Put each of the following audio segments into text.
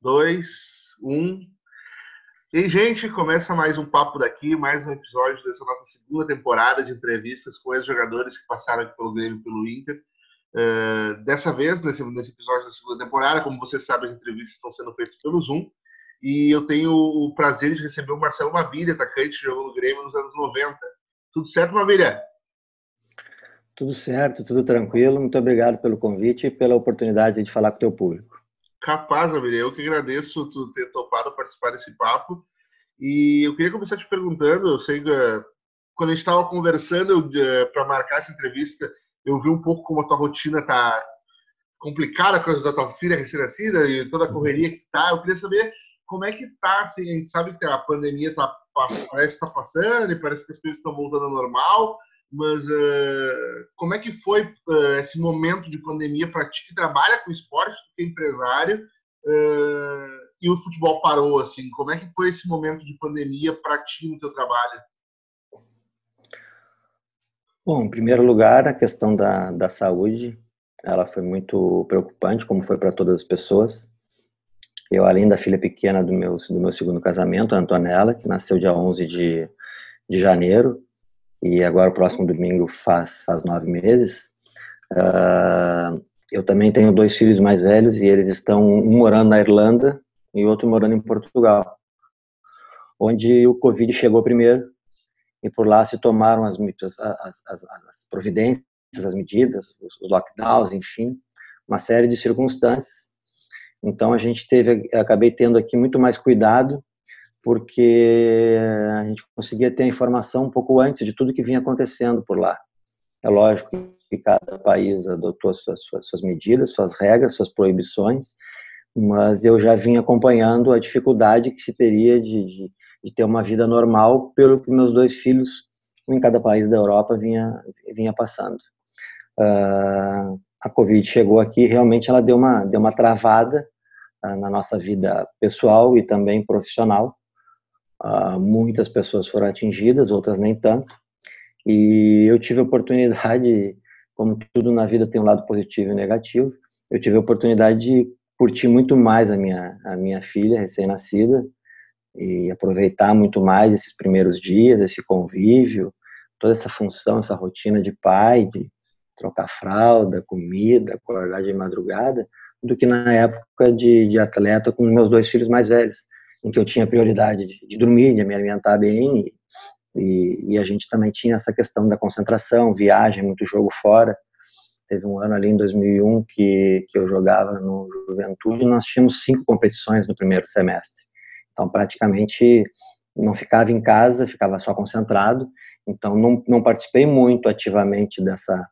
dois, um. E aí, gente, começa mais um papo daqui, mais um episódio dessa nossa segunda temporada de entrevistas com ex-jogadores que passaram aqui pelo Grêmio pelo Inter. Uh, dessa vez, nesse, nesse episódio da segunda temporada, como vocês sabem, as entrevistas estão sendo feitas pelo Zoom. E eu tenho o prazer de receber o Marcelo Mavilha, atacante que jogou no Grêmio nos anos 90. Tudo certo, Mavilha? Tudo certo, tudo tranquilo. Muito obrigado pelo convite e pela oportunidade de falar com o teu público. Capaz, Amir, eu que agradeço tu ter topado participar desse papo. E eu queria começar te perguntando, eu sei que eh, quando a gente estava conversando eh, para marcar essa entrevista, eu vi um pouco como a tua rotina tá complicada por causa da tua filha recém-nascida e toda a correria que tá. Eu queria saber como é que tá, assim, a gente sabe que a pandemia tá, parece estar tá passando e parece que as coisas estão voltando ao normal, mas uh, como é que foi uh, esse momento de pandemia para ti que trabalha com esporte, que é empresário, uh, e o futebol parou, assim, como é que foi esse momento de pandemia para ti no teu trabalho? Bom, em primeiro lugar, a questão da, da saúde, ela foi muito preocupante, como foi para todas as pessoas. Eu, além da filha pequena do meu, do meu segundo casamento, a Antonella, que nasceu dia 11 de, de janeiro, e agora o próximo domingo faz, faz nove meses. Uh, eu também tenho dois filhos mais velhos e eles estão um morando na Irlanda e outro morando em Portugal, onde o Covid chegou primeiro e por lá se tomaram as, as, as, as providências, as medidas, os lockdowns, enfim, uma série de circunstâncias. Então a gente teve, acabei tendo aqui muito mais cuidado porque a gente conseguia ter a informação um pouco antes de tudo que vinha acontecendo por lá. É lógico que cada país adotou suas, suas medidas, suas regras, suas proibições, mas eu já vinha acompanhando a dificuldade que se teria de, de, de ter uma vida normal pelo que meus dois filhos em cada país da Europa vinha, vinha passando. Uh, a Covid chegou aqui, realmente ela deu uma, deu uma travada uh, na nossa vida pessoal e também profissional, Uh, muitas pessoas foram atingidas, outras nem tanto. E eu tive a oportunidade, como tudo na vida tem um lado positivo e negativo, eu tive a oportunidade de curtir muito mais a minha, a minha filha recém-nascida e aproveitar muito mais esses primeiros dias, esse convívio, toda essa função, essa rotina de pai, de trocar fralda, comida, acordar de madrugada, do que na época de, de atleta com meus dois filhos mais velhos em que eu tinha prioridade de, de dormir, de me alimentar bem, e, e, a gente também tinha essa questão da concentração, viagem, muito jogo fora. Teve um ano ali em 2001 que, que eu jogava no Juventude nós tínhamos cinco competições no primeiro semestre. Então, praticamente não ficava em casa, ficava só concentrado. Então, não, não participei muito ativamente dessa,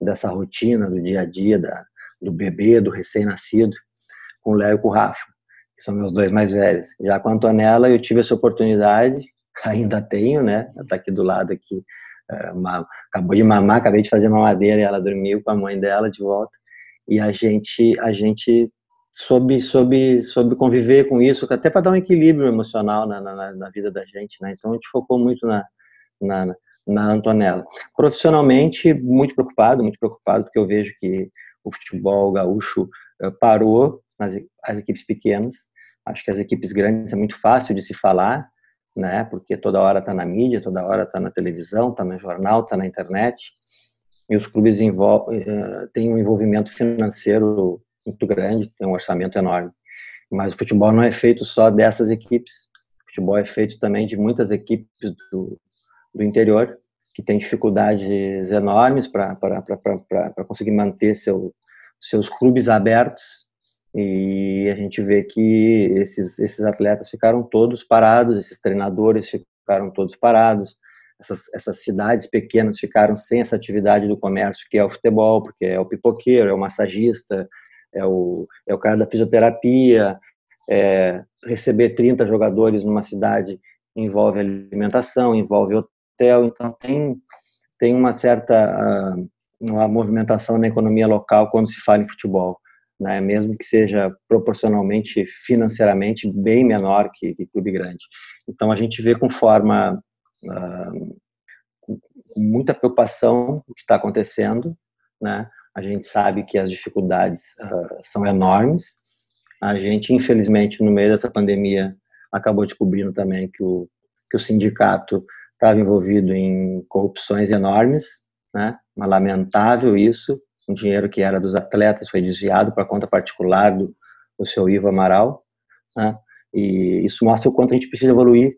dessa rotina do dia a dia, da, do bebê, do recém-nascido, com o Léo e com o Rafa que são meus dois mais velhos. Já com a Antonella, eu tive essa oportunidade, ainda tenho, né? Ela tá aqui do lado aqui, é, uma, acabou de mamar, acabei de fazer mamadeira e ela dormiu com a mãe dela de volta. E a gente, a gente soube, soube, soube conviver com isso, até para dar um equilíbrio emocional na, na, na, vida da gente, né? Então a gente focou muito na, na, na Antonella. Profissionalmente, muito preocupado, muito preocupado, porque eu vejo que o futebol gaúcho eh, parou nas as equipes pequenas. Acho que as equipes grandes é muito fácil de se falar, né? Porque toda hora está na mídia, toda hora está na televisão, está no jornal, está na internet. E os clubes uh, têm um envolvimento financeiro muito grande, tem um orçamento enorme. Mas o futebol não é feito só dessas equipes. O futebol é feito também de muitas equipes do, do interior que têm dificuldades enormes para conseguir manter seu, seus clubes abertos e a gente vê que esses, esses atletas ficaram todos parados, esses treinadores ficaram todos parados, essas, essas cidades pequenas ficaram sem essa atividade do comércio que é o futebol, porque é o pipoqueiro, é o massagista, é o, é o cara da fisioterapia, é, receber 30 jogadores numa cidade envolve alimentação, envolve hotel, então tem, tem uma certa uh, uma movimentação na economia local quando se fala em futebol né, mesmo que seja proporcionalmente, financeiramente, bem menor que, que clube grande. Então, a gente vê com forma, uh, com muita preocupação o que está acontecendo, né, a gente sabe que as dificuldades uh, são enormes, A gente, infelizmente, no meio dessa pandemia, acabou descobrindo também que o, que o sindicato estava envolvido em corrupções enormes, né? Lamentável isso, um dinheiro que era dos atletas foi desviado para conta particular do, do seu Ivo Amaral, né? E isso mostra o quanto a gente precisa evoluir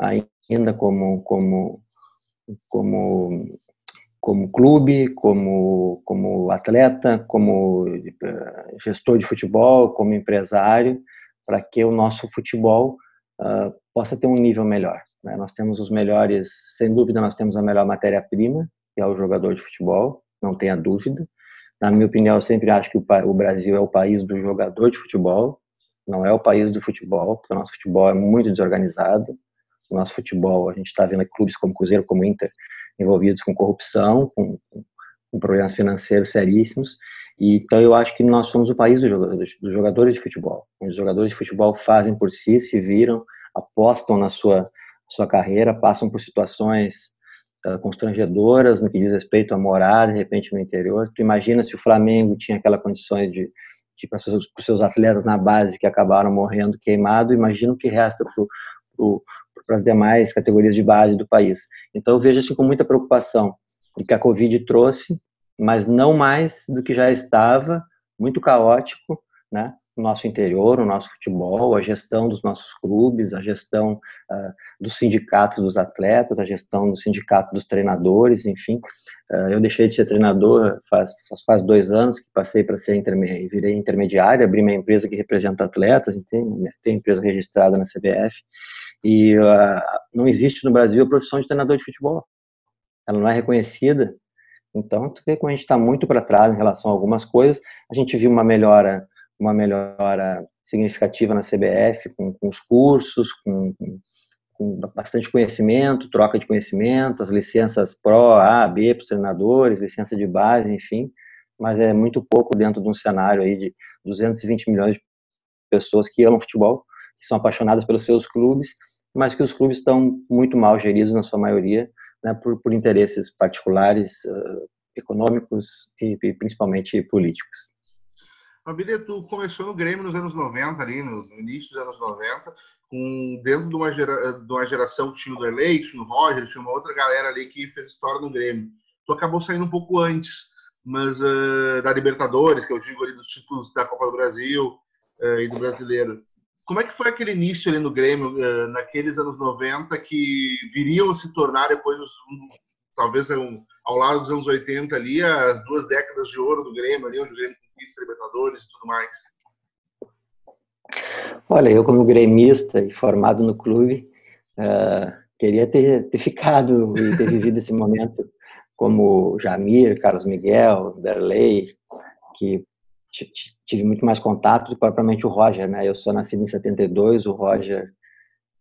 ainda como como como como clube, como como atleta, como uh, gestor de futebol, como empresário, para que o nosso futebol uh, possa ter um nível melhor. Né? Nós temos os melhores, sem dúvida, nós temos a melhor matéria-prima, que é o jogador de futebol, não tenha dúvida. Na minha opinião, eu sempre acho que o Brasil é o país do jogador de futebol, não é o país do futebol, porque o nosso futebol é muito desorganizado. O nosso futebol, a gente está vendo clubes como Cruzeiro, como Inter, envolvidos com corrupção, com, com problemas financeiros seríssimos. E, então, eu acho que nós somos o país dos jogadores, dos jogadores de futebol. Os jogadores de futebol fazem por si, se viram, apostam na sua sua carreira, passam por situações uh, constrangedoras no que diz respeito a morar, de repente, no interior. Tu imagina se o Flamengo tinha aquela condições de, de para os seus atletas na base que acabaram morrendo queimado, imagina o que resta para as demais categorias de base do país. Então, eu vejo assim com muita preocupação o que a Covid trouxe, mas não mais do que já estava, muito caótico, né? O nosso interior, o nosso futebol, a gestão dos nossos clubes, a gestão uh, dos sindicatos dos atletas, a gestão do sindicato dos treinadores, enfim. Uh, eu deixei de ser treinador faz, faz quase dois anos que passei para ser interme virei intermediário, abri minha empresa que representa atletas? Tenho empresa registrada na CBF e uh, não existe no Brasil a profissão de treinador de futebol. Ela não é reconhecida. Então, tu vê como a gente está muito para trás em relação a algumas coisas. A gente viu uma melhora uma melhora significativa na CBF, com, com os cursos, com, com, bastante conhecimento, troca de conhecimento, as licenças Pro, A, B para os treinadores, licença de base, enfim, mas é muito pouco dentro de um cenário aí de 220 milhões de pessoas que amam futebol, que são apaixonadas pelos seus clubes, mas que os clubes estão muito mal geridos na sua maioria, né, por, por interesses particulares, uh, econômicos e, e principalmente políticos. Família, tu começou no Grêmio nos anos 90, ali, no, no início dos anos 90, com, dentro de uma, gera, de uma geração que tinha o Derlei, tinha o Roger, tinha uma outra galera ali que fez história no Grêmio. Tu acabou saindo um pouco antes, mas uh, da Libertadores, que eu digo ali dos títulos da Copa do Brasil uh, e do Brasileiro. Como é que foi aquele início ali no Grêmio, uh, naqueles anos 90, que viriam a se tornar depois, um, talvez um, ao lado dos anos 80 ali, as duas décadas de ouro do Grêmio ali, onde o Grêmio Libertadores e tudo mais? Olha, eu como gremista e formado no clube, uh, queria ter, ter ficado e ter vivido esse momento como Jamir, Carlos Miguel, Derlei, que tive muito mais contato do que propriamente o Roger, né? Eu sou nascido em 72, o Roger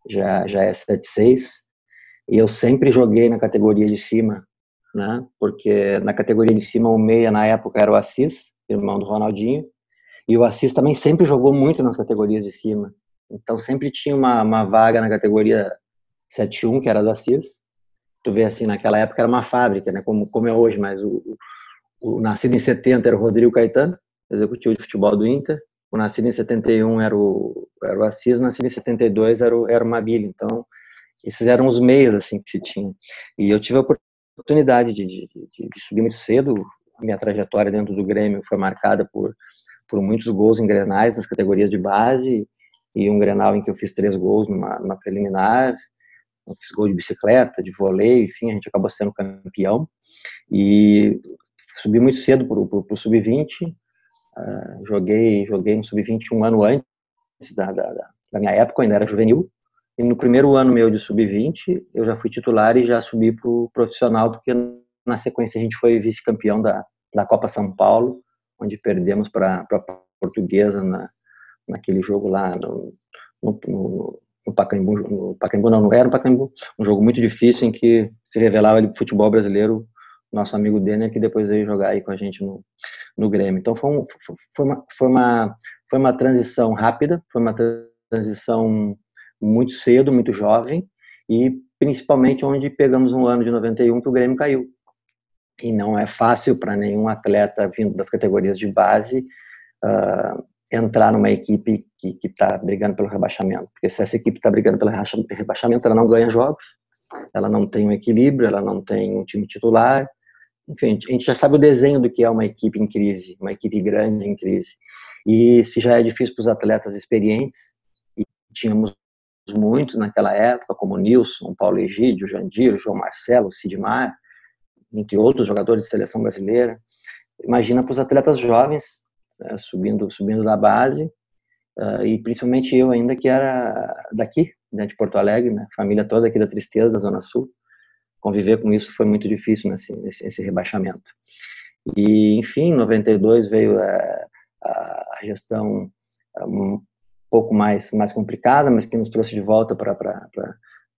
já, já é 76, e eu sempre joguei na categoria de cima, né? Porque na categoria de cima o meia na época era o Assis, irmão do Ronaldinho, e o Assis também sempre jogou muito nas categorias de cima. Então sempre tinha uma, uma vaga na categoria 7-1, que era do Assis. Tu vê assim, naquela época era uma fábrica, né? Como, como é hoje, mas o, o, o nascido em 70 era o Rodrigo Caetano, executivo de futebol do Inter. O nascido em 71 era o, era o Assis, o nascido em 72 era o, era o Mabili. Então, esses eram os meios assim que se tinha. E eu tive a oportunidade de, de, de, de subir muito cedo. Minha trajetória dentro do Grêmio foi marcada por, por muitos gols em grenais nas categorias de base e um grenal em que eu fiz três gols numa, numa preliminar. Eu fiz gol de bicicleta, de vôlei, enfim, a gente acabou sendo campeão. E subi muito cedo para o sub-20. Uh, joguei, joguei no sub-20 um ano antes da, da, da minha época, ainda era juvenil. E no primeiro ano meu de sub-20, eu já fui titular e já subi para o profissional, porque na sequência a gente foi vice-campeão da, da Copa São Paulo, onde perdemos para a Portuguesa na, naquele jogo lá no, no, no, no Pacaembu, no Pacaembu não, não era no Pacaembu, um jogo muito difícil em que se revelava ali futebol brasileiro, nosso amigo Denner, que depois veio jogar aí com a gente no, no Grêmio. Então foi, um, foi, uma, foi, uma, foi uma transição rápida, foi uma transição muito cedo, muito jovem, e principalmente onde pegamos um ano de 91 que o Grêmio caiu. E não é fácil para nenhum atleta vindo das categorias de base uh, entrar numa equipe que está brigando pelo rebaixamento. Porque se essa equipe está brigando pelo rebaixamento, ela não ganha jogos, ela não tem um equilíbrio, ela não tem um time titular. Enfim, a gente já sabe o desenho do que é uma equipe em crise, uma equipe grande em crise. E se já é difícil para os atletas experientes, e tínhamos muitos naquela época, como Nilson, Paulo Egídio, Jandir, João Marcelo, Sidmar, entre outros jogadores de seleção brasileira, imagina para os atletas jovens né, subindo subindo da base uh, e principalmente eu ainda que era daqui né, de Porto Alegre né, família toda aqui da Tristeza da Zona Sul conviver com isso foi muito difícil nesse, nesse, nesse rebaixamento e enfim 92 veio a, a gestão um pouco mais mais complicada mas que nos trouxe de volta para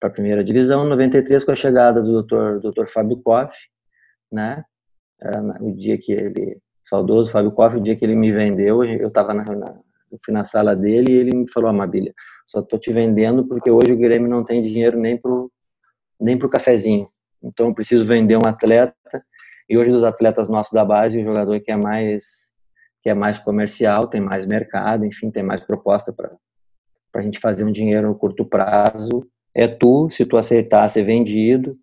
a primeira divisão 93 com a chegada do Dr. Dr. Fábio Koff né o dia que ele saudoso Fábio Koff, o dia que ele me vendeu, eu estava na, fui na sala dele e ele me falou, Amabilia, só estou te vendendo porque hoje o Grêmio não tem dinheiro nem pro nem pro cafezinho. Então eu preciso vender um atleta e hoje dos atletas nossos da base, o jogador que é mais que é mais comercial, tem mais mercado, enfim, tem mais proposta para para a gente fazer um dinheiro no curto prazo. É tu, se tu aceitar ser vendido.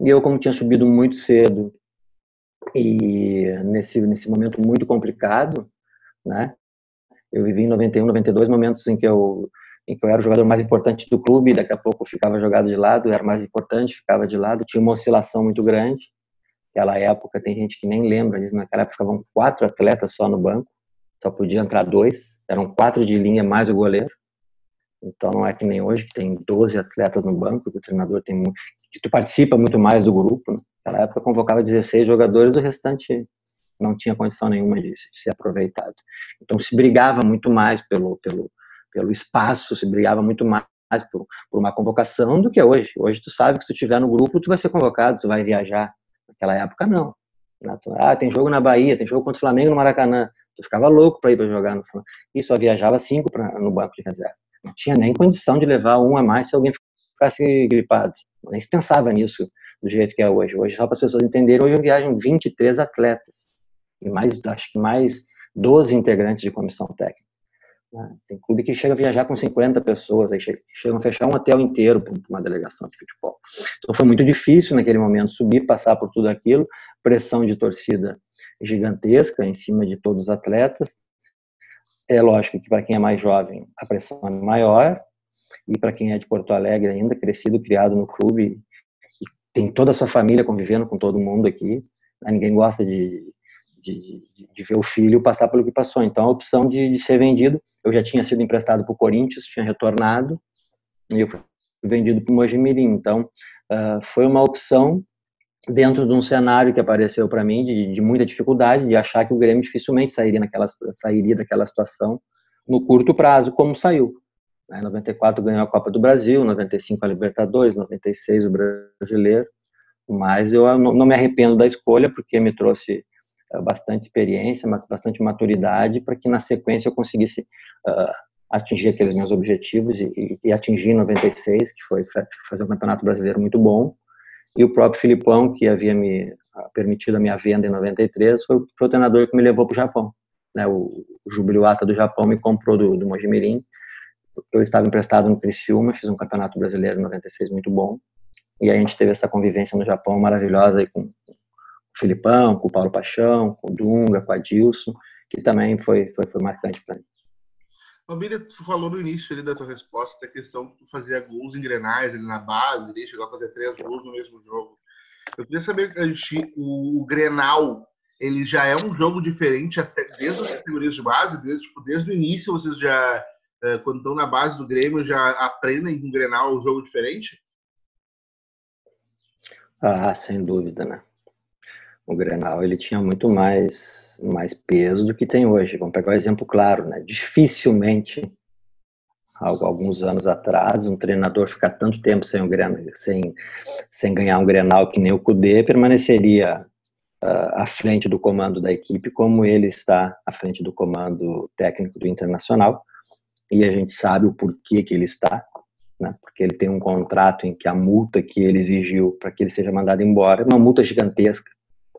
E eu, como tinha subido muito cedo e nesse nesse momento muito complicado, né? Eu vivi em 91, 92 momentos em que eu em que eu era o jogador mais importante do clube, daqui a pouco ficava jogado de lado, era mais importante, ficava de lado, tinha uma oscilação muito grande. Naquela época tem gente que nem lembra disso, naquela época ficavam quatro atletas só no banco, só podia entrar dois, eram quatro de linha mais o goleiro. Então não é que nem hoje que tem 12 atletas no banco, que o treinador tem que tu participa muito mais do grupo. Né? Naquela época convocava 16 jogadores, o restante não tinha condição nenhuma de, ser aproveitado. Então se brigava muito mais pelo, pelo, pelo espaço, se brigava muito mais por, por, uma convocação do que hoje. Hoje tu sabe que se tu estiver no grupo, tu vai ser convocado, tu vai viajar. Naquela época, não. Ah, tem jogo na Bahia, tem jogo contra o Flamengo no Maracanã. Tu ficava louco para ir para jogar no Flamengo. E só viajava cinco pra, no banco de reserva. Não tinha nem condição de levar um a mais se alguém ficasse gripado. Nem se pensava nisso do jeito que é hoje. Hoje, só para as pessoas entenderem, hoje viajam 23 atletas e mais, acho que mais 12 integrantes de comissão técnica. Né? Tem clube que chega a viajar com 50 pessoas, aí chegam a fechar um hotel inteiro para uma delegação de futebol. Então foi muito difícil naquele momento subir, passar por tudo aquilo, pressão de torcida gigantesca em cima de todos os atletas. É lógico que para quem é mais jovem a pressão é maior, e para quem é de Porto Alegre ainda, crescido, criado no clube, tem toda a sua família convivendo com todo mundo aqui, né? ninguém gosta de, de, de, ver o filho passar pelo que passou. Então, a opção de, de ser vendido, eu já tinha sido emprestado para o Corinthians, tinha retornado, e eu fui vendido para o Mojimirim. Então, uh, foi uma opção dentro de um cenário que apareceu para mim de, de, muita dificuldade, de achar que o Grêmio dificilmente sairia, naquela, sairia daquela situação no curto prazo, como saiu. Em 94 ganhou a Copa do Brasil, 95 a Libertadores, 96 o Brasileiro. Mas eu não me arrependo da escolha porque me trouxe eh, bastante experiência, mas bastante maturidade para que na sequência eu conseguisse uh, atingir aqueles meus objetivos e, e, e, atingir em 96, que foi fazer um campeonato brasileiro muito bom. E o próprio Filipão, que havia me ah, permitido a minha venda em 93, foi, foi o treinador que me levou para o Japão. Né, o, o Jubiluata do Japão me comprou do, do Mojimirim eu estava emprestado no Criciúma, fiz um campeonato brasileiro em 96 muito bom, e a gente teve essa convivência no Japão maravilhosa aí com o Filipão, com o Paulo Paixão, com o Dunga, com a Dilson, que também foi, foi, foi marcante para mim. Família, tu falou no início ali da tua resposta a questão que tu fazia gols em grenais ali na base, ali, chegou a fazer três gols no mesmo jogo. Eu queria saber, o, o Grenal, ele já é um jogo diferente até desde as categorias de base, desde, tipo, desde o início vocês já quando estão na base do Grêmio, já aprendem com o Grenal um jogo diferente? Ah, sem dúvida, né? O Grenal ele tinha muito mais, mais peso do que tem hoje. Vamos pegar um exemplo claro, né? Dificilmente, alguns anos atrás, um treinador ficar tanto tempo sem, um Grenal, sem, sem ganhar um Grenal que nem o Cudê permaneceria uh, à frente do comando da equipe, como ele está à frente do comando técnico do Internacional e a gente sabe o porquê que ele está, né? porque ele tem um contrato em que a multa que ele exigiu para que ele seja mandado embora é uma multa gigantesca.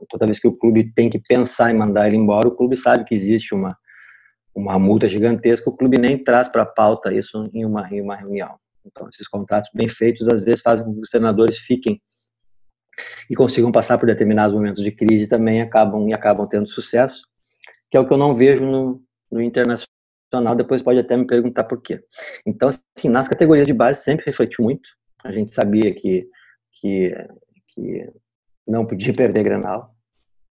Toda vez que o clube tem que pensar em mandar ele embora, o clube sabe que existe uma uma multa gigantesca, o clube nem traz para a pauta isso em uma, em uma reunião. Então, esses contratos bem feitos, às vezes, fazem com que os treinadores fiquem e consigam passar por determinados momentos de crise também acabam e acabam tendo sucesso, que é o que eu não vejo no, no internacional. Depois pode até me perguntar por quê. Então, assim, nas categorias de base sempre refletiu muito. A gente sabia que, que, que não podia perder Grenal,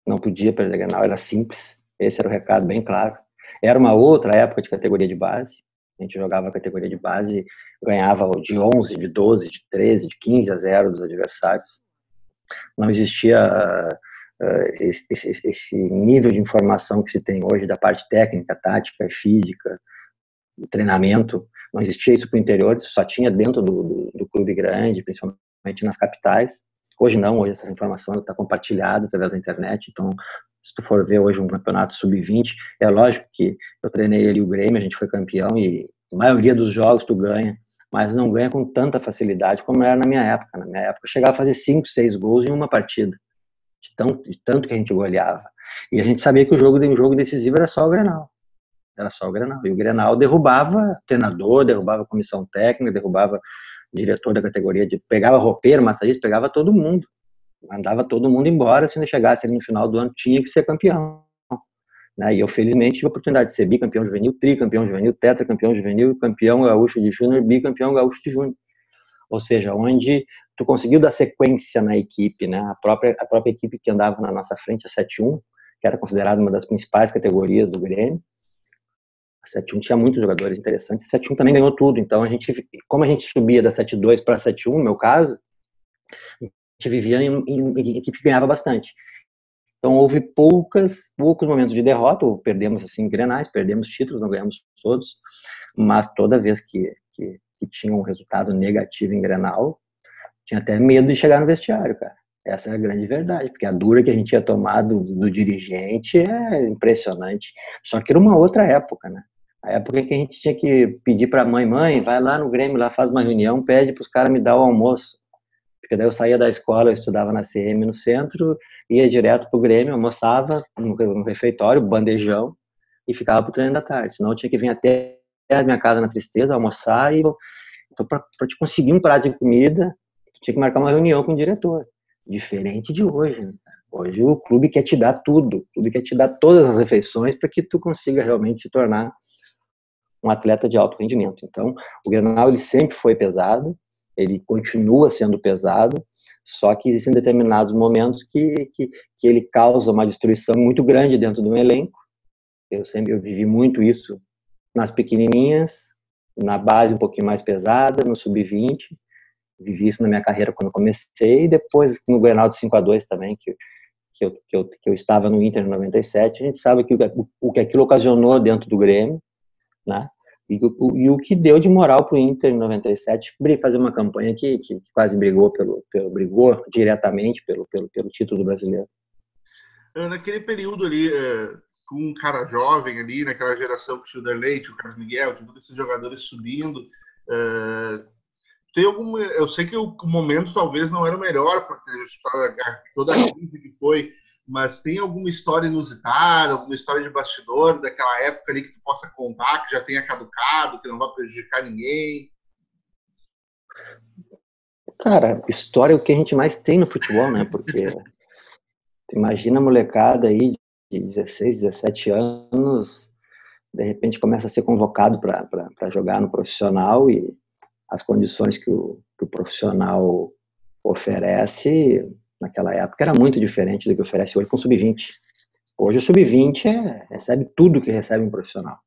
não podia perder Grenal, era simples. Esse era o recado bem claro. Era uma outra época de categoria de base. A gente jogava a categoria de base, ganhava de 11, de 12, de 13, de 15 a 0 dos adversários. Não existia esse, esse, esse, nível de informação que se tem hoje da parte técnica, tática, física, treinamento. Não existia isso para o interior, isso só tinha dentro do, do, do clube grande, principalmente nas capitais. Hoje não, hoje essa informação está compartilhada através da internet, então se tu for ver hoje um campeonato sub-20, é lógico que eu treinei ali o Grêmio, a gente foi campeão e a maioria dos jogos tu ganha, mas não ganha com tanta facilidade como era na minha época. Na minha época eu chegava a fazer 5, 6 gols em uma partida, de tanto, de tanto que a gente goleava. E a gente sabia que o jogo, o jogo decisivo era só o Grenal. Era só o Grenal. E o Grenal derrubava treinador, derrubava comissão técnica, derrubava diretor da categoria, de, pegava roupeiro, massagista, pegava todo mundo mandava todo mundo embora se não chegasse ali no final do ano, tinha que ser campeão. Né? E eu, felizmente, tive a oportunidade de ser bicampeão juvenil, tricampeão juvenil, tetracampeão juvenil, campeão gaúcho de júnior, bicampeão gaúcho de júnior. Ou seja, onde tu conseguiu dar sequência na equipe, né? A própria, a própria equipe que andava na nossa frente, a 7-1, que era considerada uma das principais categorias do Grêmio, a 7-1 tinha muitos jogadores interessantes, a 7-1 também ganhou tudo, então a gente, como a gente subia da 7-2 para 7-1, no meu caso, gente vivia em, em, em equipe que ganhava bastante. Então houve poucas, poucos momentos de derrota, perdemos assim grenais, perdemos títulos, não ganhamos todos, mas toda vez que, que, que tinha um resultado negativo em Grenal, tinha até medo de chegar no vestiário, cara. Essa é a grande verdade, porque a dura que a gente tinha tomado do, dirigente é impressionante. Só que era uma outra época, né? A época que a gente tinha que pedir para mãe, mãe, vai lá no Grêmio, lá faz uma reunião, pede para os caras me dar o almoço. Porque daí eu saía da escola, eu estudava na CM no centro, ia direto pro Grêmio, almoçava no, no refeitório, bandejão, e ficava pro treino da tarde. Senão eu tinha que vir até a minha casa na tristeza, almoçar, e então para te conseguir um prato de comida, tinha que marcar uma reunião com o diretor. Diferente de hoje, né? Hoje o clube quer te dar tudo, o clube quer te dar todas as refeições para que tu consiga realmente se tornar um atleta de alto rendimento. Então, o Grenal ele sempre foi pesado, ele continua sendo pesado, só que existem determinados momentos que, que, que ele causa uma destruição muito grande dentro do elenco. Eu sempre eu vivi muito isso nas pequenininhas, na base um pouquinho mais pesada, no sub-20. Vivi isso na minha carreira quando comecei, e depois no Grenal de 5 a 2 também, que, que, eu, que, eu, que eu estava no Inter em 97. A gente sabe que o, o que aquilo ocasionou dentro do Grêmio, né? E o, e o que deu de moral para o Inter em 97 fazer uma campanha que, que, quase brigou pelo, pelo brigou diretamente pelo, pelo, pelo título brasileiro. É, naquele período ali, é, com um cara jovem ali, naquela geração com o Schilder Leite, o Carlos Miguel, tipo, esses jogadores subindo, é, tem algum, eu sei que o momento talvez não era o melhor para toda a crise que foi, mas tem alguma história inusitada, alguma história de bastidor daquela época ali que tu possa contar, que já tenha caducado, que não vai prejudicar ninguém? Cara, história é o que a gente mais tem no futebol, né? Porque imagina a molecada aí de 16, 17 anos, de repente começa a ser convocado para jogar no profissional e as condições que o, que o profissional oferece naquela época era muito diferente do que oferece hoje com o sub-20. Hoje o sub-20 é, recebe tudo que recebe um profissional.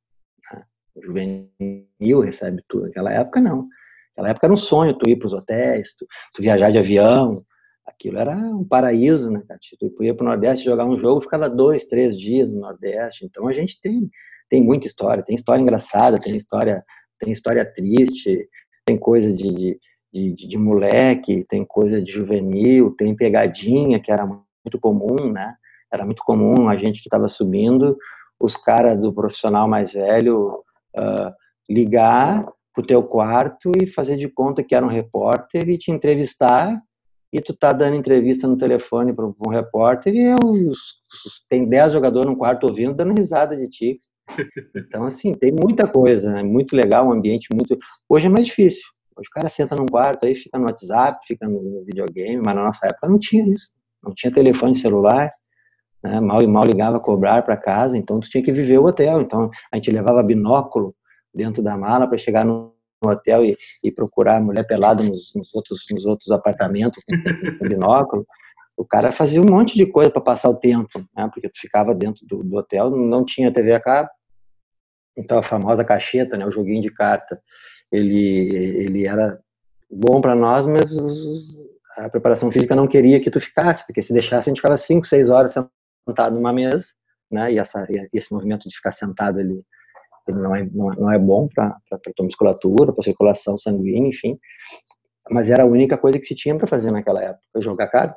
Né? O juvenil recebe tudo. Naquela época, não. Naquela época era um sonho tu ir para os hotéis, tu, tu, viajar de avião. Aquilo era um paraíso, né, Tu ia para o Nordeste jogar um jogo, ficava dois, três dias no Nordeste. Então a gente tem, tem muita história. Tem história engraçada, tem história, tem história triste, tem coisa de, de de, de, de, moleque, tem coisa de juvenil, tem pegadinha, que era muito comum, né? Era muito comum a gente que estava subindo, os caras do profissional mais velho uh, ligar pro teu quarto e fazer de conta que era um repórter e te entrevistar e tu tá dando entrevista no telefone para um repórter e os, tem 10 jogadores no quarto ouvindo, dando risada de ti. Então, assim, tem muita coisa, né? Muito legal, um ambiente muito. Hoje é mais difícil. Hoje o cara senta num quarto aí, fica no WhatsApp, fica no videogame, mas na nossa época não tinha isso. Não tinha telefone celular, né? mal e mal ligava a cobrar para casa, então tu tinha que viver o hotel. Então a gente levava binóculo dentro da mala para chegar no hotel e, e, procurar mulher pelada nos, nos, outros, nos outros apartamentos com, binóculo o cara fazia um monte de coisa para passar o tempo, né? Porque tu ficava dentro do, do, hotel, não tinha TV a cabo, então a famosa cacheta, né? O joguinho de carta, ele ele era bom para nós, mas os, a preparação física não queria que tu ficasse, porque se deixasse a gente ficava 5, 6 horas sentado numa mesa, né? E, essa, e esse movimento de ficar sentado ele não, é, não, é bom para a tua musculatura, para circulação sanguínea, enfim. Mas era a única coisa que se tinha para fazer naquela época, jogar carta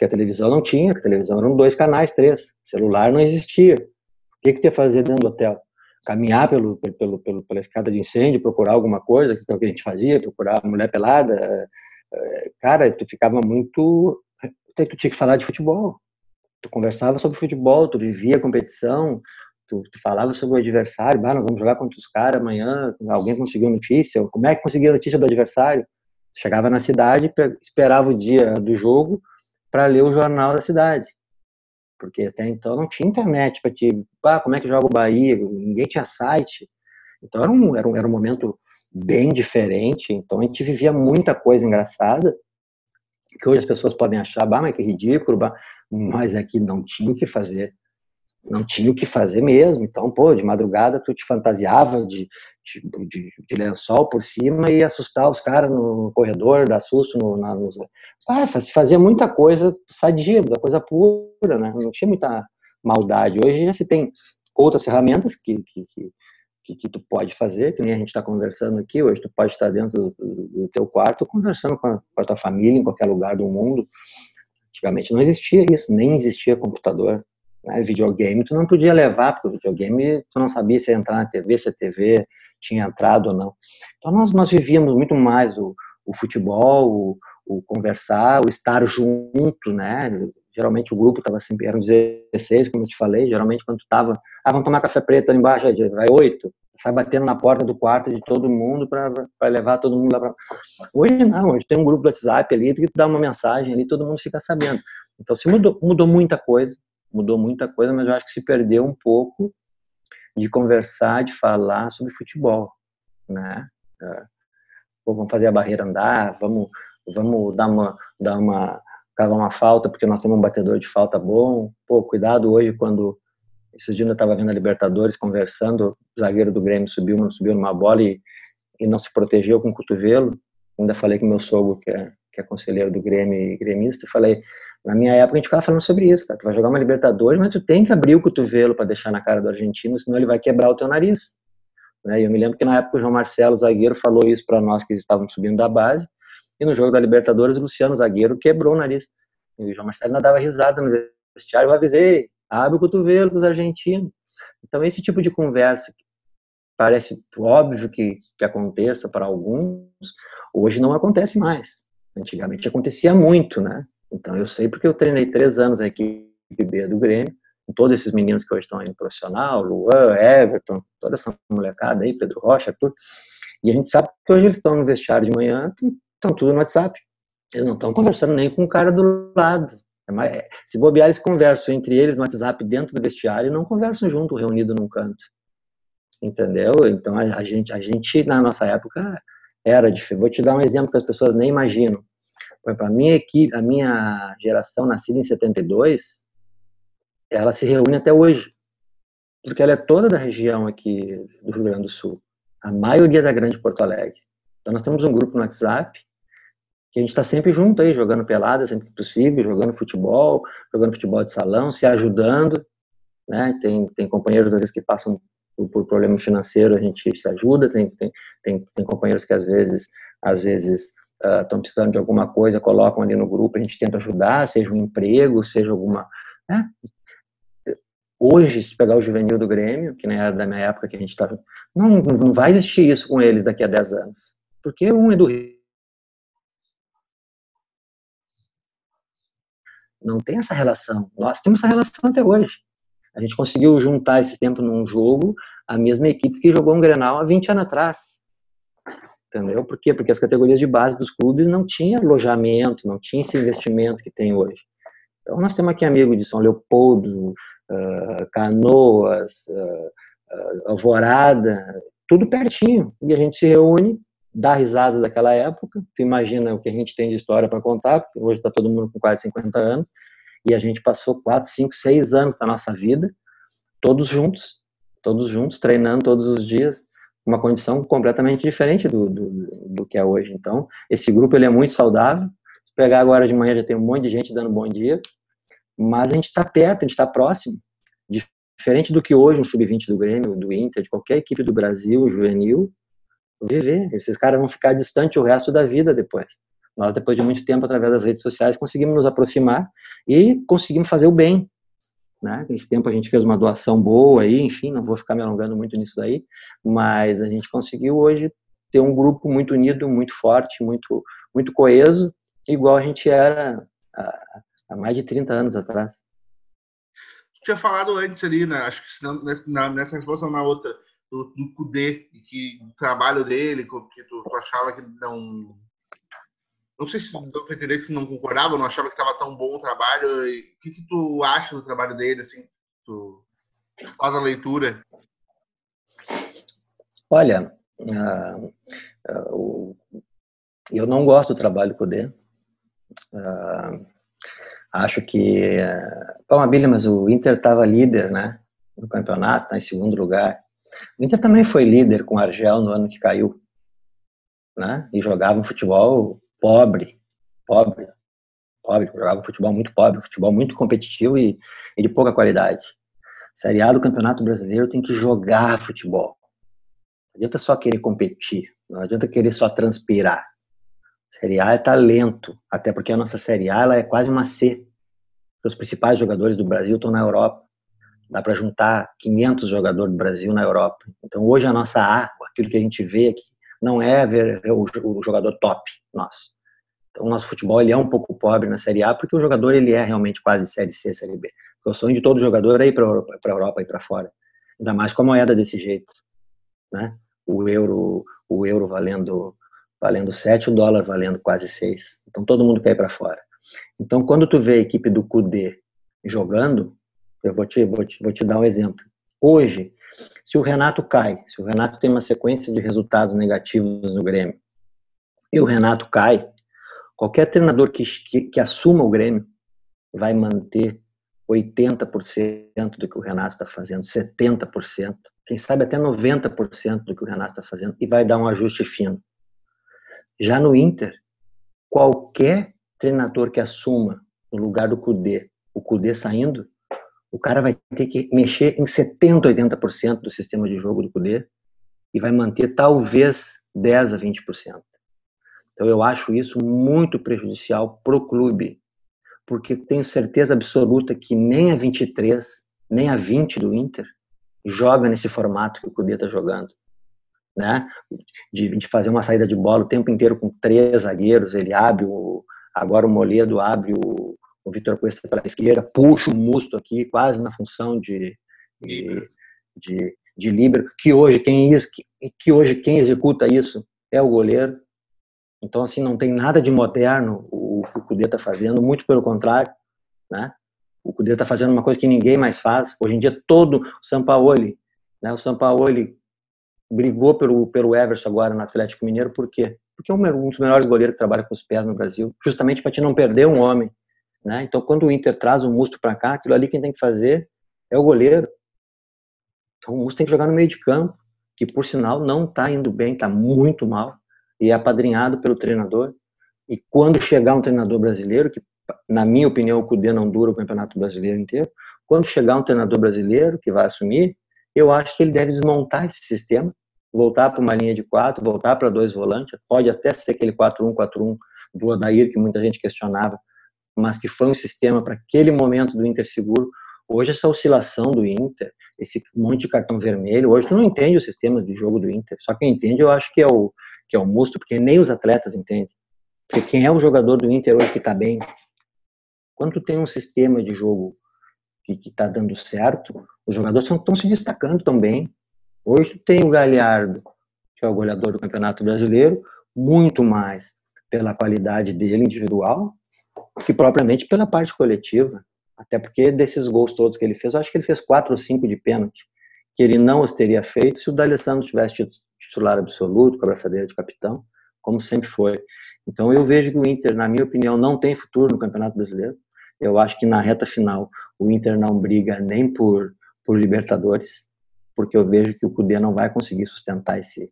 porque a televisão não tinha, a televisão eram dois canais, três, celular não existia. O que que ia fazer dentro do hotel? Caminhar pelo, pelo, pelo, pela escada de incêndio, procurar alguma coisa, que é o que a gente fazia, procurar mulher pelada. Eh, cara, tu ficava muito... Tu tinha que falar de futebol. Tu conversava sobre futebol, tu vivia a competição, tu, tu falava sobre o adversário, ah, vamos jogar contra os caras amanhã, alguém conseguiu notícia, como é que conseguiu notícia do adversário? Chegava na cidade, esperava o dia do jogo, para ler o jornal da cidade. Porque até então não tinha internet para te. Ah, como é que joga o Bahia? Ninguém tinha site. Então era um, era um, era um momento bem diferente. Então a gente vivia muita coisa engraçada, que hoje as pessoas podem achar, bah, mas que ridículo, bah, mas é que não tinha o que fazer não tinha o que fazer mesmo. Então, pô, de madrugada tu te fantasiava de, de, de, de lençol por cima e assustar os caras no corredor, dar susto no, na, nos... Ah, se fazia muita coisa sadia, da coisa pura, né? Não tinha muita maldade. Hoje já se tem outras ferramentas que, que, que, que tu pode fazer, que nem a gente está conversando aqui, hoje tu pode estar dentro do, do teu quarto conversando com a, com a tua família em qualquer lugar do mundo. Antigamente não existia isso, nem existia computador. Né? Videogame tu não podia levar, porque o videogame tu não sabia se ia entrar na TV, se a TV tinha entrado ou não. Então nós, nós vivíamos muito mais o, o futebol, o, o, conversar, o estar junto, né? Geralmente o grupo estava sempre, eram 16, como eu te falei, geralmente quando tu tava, ah, vamos tomar café preto ali embaixo, vai oito, sai batendo na porta do quarto de todo mundo para levar todo mundo lá para. Hoje não, hoje tem um grupo do WhatsApp ali que tu dá uma mensagem ali, todo mundo fica sabendo. Então se mudou, mudou muita coisa, mudou muita coisa, mas eu acho que se perdeu um pouco de conversar, de falar sobre futebol, né? É, pô, vamos fazer a barreira andar, vamos, vamos dar uma, dar uma, cavar uma falta porque nós temos um batedor de falta bom. Pô, cuidado hoje quando esses dias eu estava vendo a Libertadores conversando, o zagueiro do Grêmio subiu, subiu numa bola e, e não se protegeu com o cotovelo. Ainda falei com meu sogro que é, que é conselheiro do Grêmio e gremista, falei, na minha época a gente ficava falando sobre isso, cara. Tu vai jogar uma Libertadores, mas tu tem que abrir o cotovelo para deixar na cara do argentino, senão ele vai quebrar o teu nariz. Né? E eu me lembro que na época o João Marcelo, zagueiro, falou isso para nós que estávamos subindo da base. E no jogo da Libertadores, o Luciano, zagueiro, quebrou o nariz. E o João Marcelo ainda dava risada no vestiário. Eu avisei, abre o cotovelo os argentinos. Então, esse tipo de conversa, parece óbvio que, que aconteça para alguns, hoje não acontece mais. Antigamente acontecia muito, né? Então eu sei porque eu treinei três anos a equipe B do Grêmio, com todos esses meninos que hoje estão aí no profissional, Luan, Everton, toda essa molecada aí, Pedro Rocha, tudo. E a gente sabe que hoje eles estão no vestiário de manhã, estão tudo no WhatsApp. Eles não estão conversando nem com o cara do lado. É é, se bobear, eles conversam entre eles no WhatsApp dentro do vestiário e não conversam junto, reunido num canto. Entendeu? Então a, a gente, a gente, na nossa época, era diferente. Vou te dar um exemplo que as pessoas nem imaginam. Por exemplo, a minha equipe, a minha geração nascida em 72, ela se reúne até hoje, porque ela é toda da região aqui do Rio Grande do Sul, a maioria da Grande Porto Alegre. Então nós temos um grupo no WhatsApp que a gente está sempre junto aí, jogando pelada sempre que possível, jogando futebol, jogando futebol de salão, se ajudando, né? Tem, tem companheiros às vezes que passam por, por problema financeiro, a gente se ajuda, tem, tem, tem, tem companheiros que às vezes, às vezes estão uh, precisando de alguma coisa, colocam ali no grupo, a gente tenta ajudar, seja um emprego, seja alguma. Né? Hoje, se pegar o juvenil do Grêmio, que nem era da minha época que a gente estava. Não, não vai existir isso com eles daqui a 10 anos. Porque um é do Rio. Não tem essa relação. Nós temos essa relação até hoje. A gente conseguiu juntar esse tempo num jogo, a mesma equipe que jogou um Grenal há 20 anos atrás. Entendeu? Por quê? Porque as categorias de base dos clubes não tinha alojamento, não tinha esse investimento que tem hoje. Então, nós temos aqui amigos de São Leopoldo, uh, Canoas, uh, uh, Alvorada, tudo pertinho. E a gente se reúne, dá risada daquela época. Tu imagina o que a gente tem de história para contar, porque hoje está todo mundo com quase 50 anos, e a gente passou 4, 5, 6 anos da nossa vida, todos juntos, todos juntos, treinando todos os dias, uma condição completamente diferente do, do, do que é hoje. Então, esse grupo ele é muito saudável. Se pegar agora de manhã já tem um monte de gente dando bom dia, mas a gente está perto, a gente está próximo. Diferente do que hoje um sub-20 do Grêmio, do Inter, de qualquer equipe do Brasil, juvenil, viver. Esses caras vão ficar distantes o resto da vida depois. Nós, depois de muito tempo, através das redes sociais, conseguimos nos aproximar e conseguimos fazer o bem. Né? Esse tempo a gente fez uma doação boa aí, enfim, não vou ficar me alongando muito nisso daí, mas a gente conseguiu hoje ter um grupo muito unido, muito forte, muito, muito coeso, igual a gente era há mais de 30 anos atrás. Tu tinha falado antes ali, né? acho que nessa, nessa resposta ou na outra, do, do Kudê, que o trabalho dele, que tu, tu, achava que não. Não sei se deu para entender que não concordava, não achava que estava tão bom o trabalho. E, o que, que tu acha do trabalho dele, assim? Tu faz a leitura? Olha, uh, uh, eu não gosto do trabalho do Kudê. Uh, Acho que. Bom, Abília, mas o Inter estava líder, né? No campeonato, está em segundo lugar. O Inter também foi líder com o Argel no ano que caiu, né? E jogava um futebol pobre, pobre, pobre, jogava futebol muito pobre, futebol muito competitivo e, e de pouca qualidade. Série A do Campeonato Brasileiro tem que jogar futebol. Não adianta só querer competir, não adianta querer só transpirar. Série A é talento, até porque a nossa Série A ela é quase uma C. Os principais jogadores do Brasil estão na Europa. Dá para juntar 500 jogadores do Brasil na Europa. Então hoje a nossa A, aquilo que a gente vê aqui, não é ver o jogador top nosso. Então o nosso futebol ele é um pouco pobre na Série A porque o jogador ele é realmente quase Série C, Série B. O sonho de todo jogador é ir para a Europa e para fora. Ainda mais com a moeda desse jeito, né? O euro, o euro valendo valendo 7, o dólar valendo quase 6. Então todo mundo quer ir para fora. Então quando tu vê a equipe do QD jogando, eu vou te, vou, te, vou te dar um exemplo. Hoje, se o Renato cai, se o Renato tem uma sequência de resultados negativos no Grêmio, e o Renato cai, qualquer treinador que, que, que assuma o Grêmio vai manter 80% do que o Renato está fazendo, 70%, quem sabe até 90% do que o Renato está fazendo, e vai dar um ajuste fino. Já no Inter, qualquer treinador que assuma no lugar do Cudê, o Cudê saindo, o cara vai ter que mexer em 70, 80% do sistema de jogo do Cudê e vai manter talvez 10 a 20%. Então eu acho isso muito prejudicial pro clube, porque tenho certeza absoluta que nem a 23, nem a 20 do Inter joga nesse formato que o Cudê está jogando né? De, de, fazer uma saída de bola o tempo inteiro com três zagueiros, ele abre o agora o Moledo abre o, o Vitor Cuesta para a esquerda, puxa o Musto aqui quase na função de de, de, de líbero, que hoje quem que, que hoje quem executa isso é o goleiro. Então assim não tem nada de moderno o, o Cudê está fazendo, muito pelo contrário, né? O Cudê está fazendo uma coisa que ninguém mais faz. Hoje em dia todo o Sampaoli, né? O Sampaoli brigou pelo, pelo Everson agora no Atlético Mineiro, por quê? Porque é um dos melhores goleiros que trabalha com os pés no Brasil, justamente para te não perder um homem. Né? Então, quando o Inter traz o Musto para cá, aquilo ali quem tem que fazer é o goleiro. Então, o Musto tem que jogar no meio de campo, que por sinal não está indo bem, está muito mal, e é apadrinhado pelo treinador. E quando chegar um treinador brasileiro, que na minha opinião o Cudê não dura o Campeonato Brasileiro inteiro, quando chegar um treinador brasileiro que vai assumir, eu acho que ele deve desmontar esse sistema voltar para uma linha de quatro, voltar para dois volantes, pode até ser aquele 4-1-4-1 do Odair que muita gente questionava, mas que foi um sistema para aquele momento do Inter seguro. Hoje essa oscilação do Inter, esse monte de cartão vermelho, hoje tu não entende o sistema de jogo do Inter. Só quem entende eu acho que é o que é o Musto, porque nem os atletas entendem. Porque quem é o jogador do Inter hoje que está bem? Quando tu tem um sistema de jogo que está dando certo, os jogadores estão se destacando também. Hoje tem o Galhardo, que é o goleador do Campeonato Brasileiro, muito mais pela qualidade dele individual que propriamente pela parte coletiva. Até porque desses gols todos que ele fez, eu acho que ele fez quatro ou cinco de pênalti, que ele não os teria feito se o D'Alessandro tivesse titular absoluto, com a braçadeira de capitão, como sempre foi. Então eu vejo que o Inter, na minha opinião, não tem futuro no Campeonato Brasileiro. Eu acho que na reta final o Inter não briga nem por, por Libertadores, porque eu vejo que o Cudê não vai conseguir sustentar esse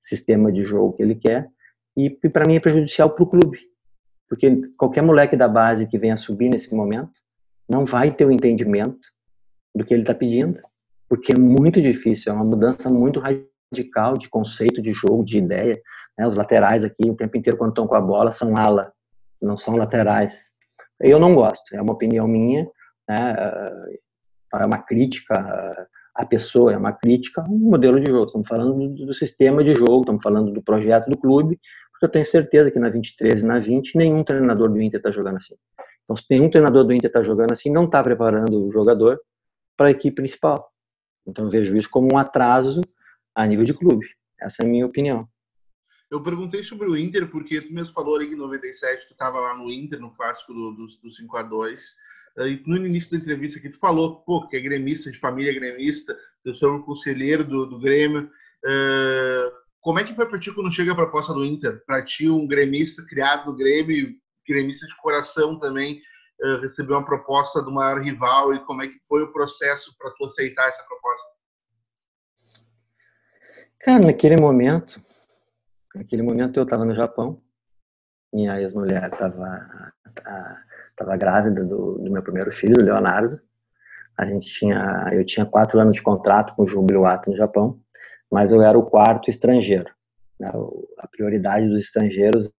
sistema de jogo que ele quer. E, e para mim é prejudicial para o clube, porque qualquer moleque da base que venha subir nesse momento não vai ter o entendimento do que ele está pedindo, porque é muito difícil, é uma mudança muito radical de conceito de jogo, de ideia. Né? Os laterais aqui, o tempo inteiro, quando estão com a bola, são ala, não são laterais. Eu não gosto, é uma opinião minha, né? é uma crítica à pessoa, é uma crítica ao modelo de jogo. Estamos falando do, sistema de jogo, estamos falando do projeto do clube, porque eu tenho certeza que na 23 e na 20 nenhum treinador do Inter está jogando assim. Então, se nenhum treinador do Inter está jogando assim, não está preparando o jogador para a equipe principal. Então, eu vejo isso como um atraso a nível de clube. Essa é a minha opinião. Eu perguntei sobre o Inter, porque tu mesmo falou ali em 97, tu estava lá no Inter, no clássico do, do, do 5 a 2 e no início da entrevista aqui tu falou pô, que é gremista, de família gremista, eu sou um conselheiro do, do Grêmio. Uh, como é que foi para ti quando chega a proposta do Inter? Para ti, um gremista criado no Grêmio, gremista de coração também, uh, recebeu uma proposta do maior rival e como é que foi o processo para tu aceitar essa proposta? Cara, naquele momento, naquele momento eu estava no Japão, minha ex-mulher estava estava grávida do, do, meu primeiro filho, Leonardo. A gente tinha, eu tinha quatro anos de contrato com o Jubiluato no Japão, mas eu era o quarto estrangeiro. Né? A prioridade dos estrangeiros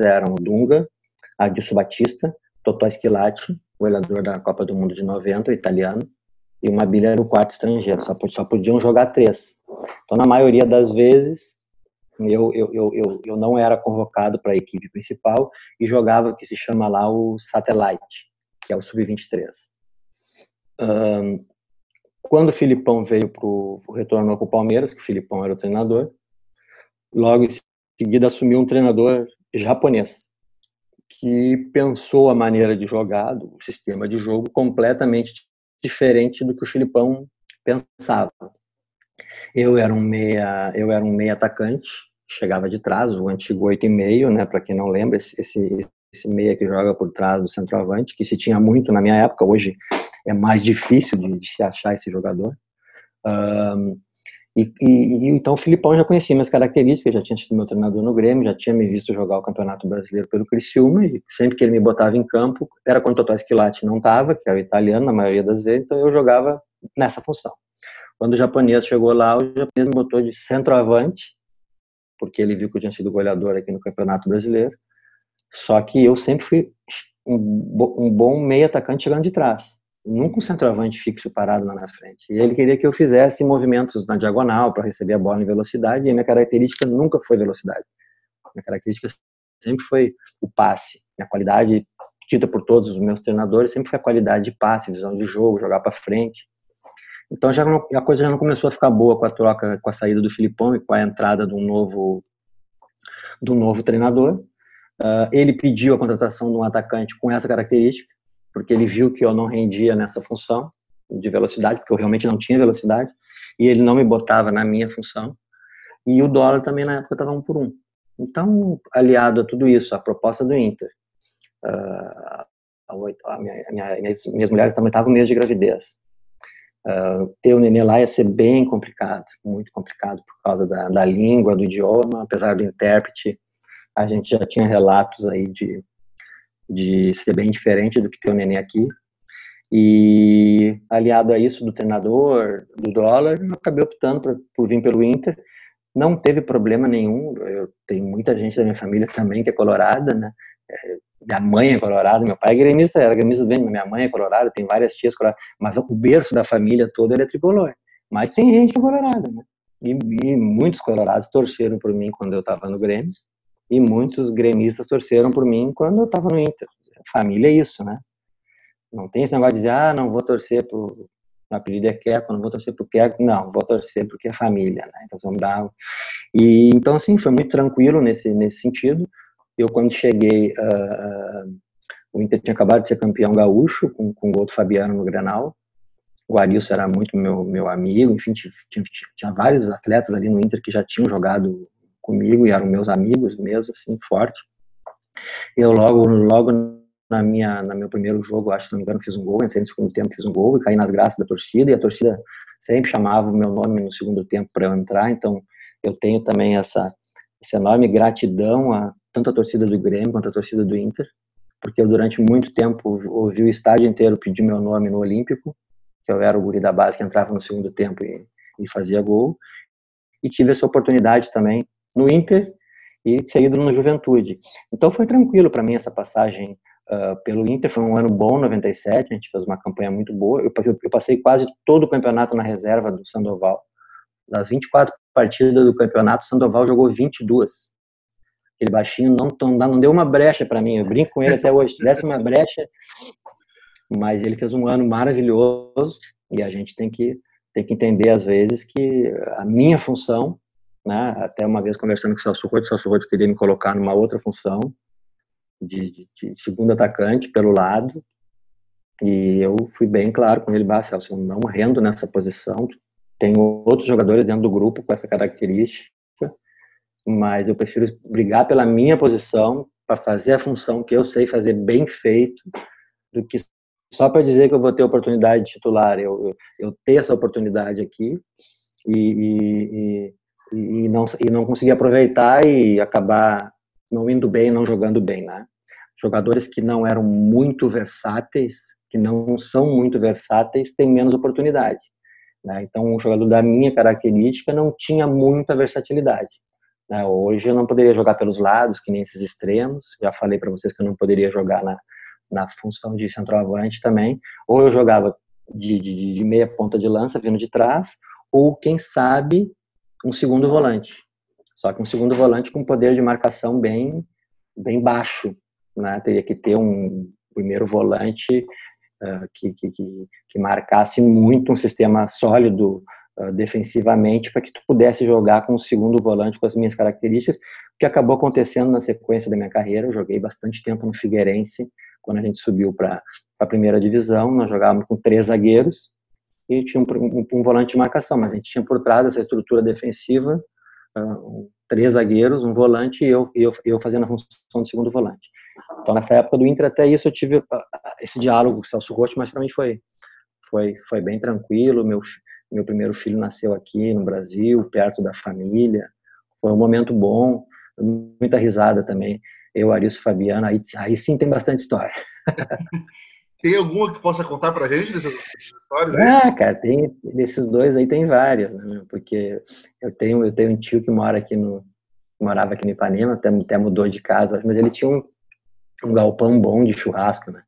eram o Dunga, Adilson Batista, Totó Esquilati, o goleador da Copa do Mundo de 90, o italiano, e o Mabilha era o quarto estrangeiro, só, só podiam jogar três. Então, na maioria das vezes, eu, eu, eu, eu, não era convocado para a equipe principal e jogava o que se chama lá o Satellite, que é o Sub-23. Um, quando o Filipão veio para o retornou para o Palmeiras, que o Filipão era o treinador, logo em seguida assumiu um treinador japonês, que pensou a maneira de jogar, o sistema de jogo, completamente diferente do que o Filipão pensava. Eu era um meia, eu era um meia atacante, chegava de trás, o antigo 8,5, né, para quem não lembra, esse, esse, meia que joga por trás do centroavante, que se tinha muito na minha época, hoje é mais difícil de, de se achar esse jogador. Um, e, e, então o Filipão já conhecia minhas características, já tinha sido meu treinador no Grêmio, já tinha me visto jogar o Campeonato Brasileiro pelo Criciúma, e sempre que ele me botava em campo, era quando o Totó Esquilate não estava, que era o italiano na maioria das vezes, então eu jogava nessa função. Quando o japonês chegou lá, o japonês me botou de centroavante, porque ele viu que eu tinha sido goleador aqui no Campeonato Brasileiro. Só que eu sempre fui um, bom meio atacante chegando de trás. Nunca um centroavante fixo parado lá na frente. E ele queria que eu fizesse movimentos na diagonal para receber a bola em velocidade, e a minha característica nunca foi velocidade. Minha característica sempre foi o passe. Minha qualidade, dita por todos os meus treinadores, sempre foi a qualidade de passe, visão de jogo, jogar para frente. Então já não, a coisa já não começou a ficar boa com a troca, com a saída do Filipão e com a entrada de um novo, do novo treinador. Uh, ele pediu a contratação de um atacante com essa característica, porque ele viu que eu não rendia nessa função de velocidade, porque eu realmente não tinha velocidade, e ele não me botava na minha função. E o dólar também na época estava um por um. Então, aliado a tudo isso, a proposta do Inter, uh, a minha, a minha, minhas, minhas mulheres também estavam no mês de gravidez. Uh, ter o nenê lá ia ser bem complicado, muito complicado por causa da, da língua, do idioma, apesar do intérprete, a gente já tinha relatos aí de, de ser bem diferente do que ter o nenê aqui. E aliado a isso do treinador, do dólar, eu acabei optando por, por vir pelo Inter. Não teve problema nenhum. Eu tenho muita gente da minha família também que é colorada, né? Minha mãe é colorada, meu pai é gremista, era gremista bem, minha mãe é colorada, tem várias tias coloradas, mas o berço da família toda é tricolor. Mas tem gente que é colorada, né? E, e muitos colorados torceram por mim quando eu estava no Grêmio, e muitos gremistas torceram por mim quando eu estava no Inter. Família é isso, né? Não tem esse negócio de dizer, ah, não vou torcer pro meu apelido é Queco, não vou torcer pro Queco, não, vou torcer porque é família, né? Então vamos dar. E então assim foi muito tranquilo nesse nesse sentido. Eu quando cheguei, uh, o Inter tinha acabado de ser campeão gaúcho com, com o gol do Fabiano no Grenal. O Arilson era muito meu meu amigo, enfim tinha, tinha, tinha vários atletas ali no Inter que já tinham jogado comigo e eram meus amigos mesmo, assim, forte. Eu logo logo na minha na meu primeiro jogo, acho que não me engano, fiz um gol, entrei no segundo tempo, fiz um gol e caí nas graças da torcida e a torcida sempre chamava o meu nome no segundo tempo para eu entrar, então eu tenho também essa essa enorme gratidão a tanto a torcida do Grêmio quanto a torcida do Inter, porque eu durante muito tempo ouvi o estádio inteiro pedir meu nome no Olímpico, que eu era o guri da base que entrava no segundo tempo e, e fazia gol, e tive essa oportunidade também no Inter e ídolo no Juventude. Então foi tranquilo para mim essa passagem uh, pelo Inter, foi um ano bom, 97, a gente fez uma campanha muito boa. Eu, eu passei quase todo o campeonato na reserva do Sandoval. Das 24 partidas do campeonato, o Sandoval jogou 22. Aquele baixinho não, não, deu uma brecha para mim, eu brinco com ele até hoje. Se desse uma brecha, mas ele fez um ano maravilhoso e a gente tem que, tem que entender, às vezes, que a minha função, né, até uma vez conversando com o Celso o Celso queria me colocar numa outra função, de, de, de segundo atacante pelo lado, e eu fui bem claro com ele, Celso, eu não rendo nessa posição, tem outros jogadores dentro do grupo com essa característica, mas eu prefiro brigar pela minha posição para fazer a função que eu sei fazer bem feito, do que só para dizer que eu vou ter oportunidade de titular, eu, eu, eu essa oportunidade aqui e, e, e, e, não, e não conseguir aproveitar e acabar não indo bem, não jogando bem, né? Jogadores que não eram muito versáteis, que não são muito versáteis, têm menos oportunidade. Né? Então, um jogador da minha característica não tinha muita versatilidade. Né? Hoje eu não poderia jogar pelos lados, que nem esses extremos. Já falei para vocês que eu não poderia jogar na, na função de centroavante também. Ou eu jogava de, de, de meia ponta de lança, vindo de trás, ou quem sabe um segundo volante. Só que um segundo volante com poder de marcação bem, bem baixo. Né? Teria que ter um primeiro volante que, que, que, que, marcasse muito um sistema sólido uh, defensivamente para que tu pudesse jogar com o segundo volante com as minhas características, o que acabou acontecendo na sequência da minha carreira. Eu joguei bastante tempo no Figueirense, quando a gente subiu para a primeira divisão, nós jogávamos com três zagueiros e tinha um, um, um volante de marcação, mas a gente tinha por trás essa estrutura defensiva uh, três zagueiros, um volante e eu, eu, eu fazendo a função de segundo volante. Então, nessa época do Inter, até isso eu tive uh, esse diálogo com o Celso Rotti, mas para mim foi, foi, foi bem tranquilo. Meu, meu primeiro filho nasceu aqui no Brasil, perto da família. Foi um momento bom, muita risada também. Eu, Arilson Fabiano, aí, aí sim tem bastante história. Tem alguma que possa contar pra gente dessas, histórias? Ah, cara, tem, desses dois aí tem várias, né? Porque eu tenho, eu tenho um tio que mora aqui no, morava aqui no Ipanema, até, até mudou de casa, mas ele tinha um, um galpão bom de churrasco, né?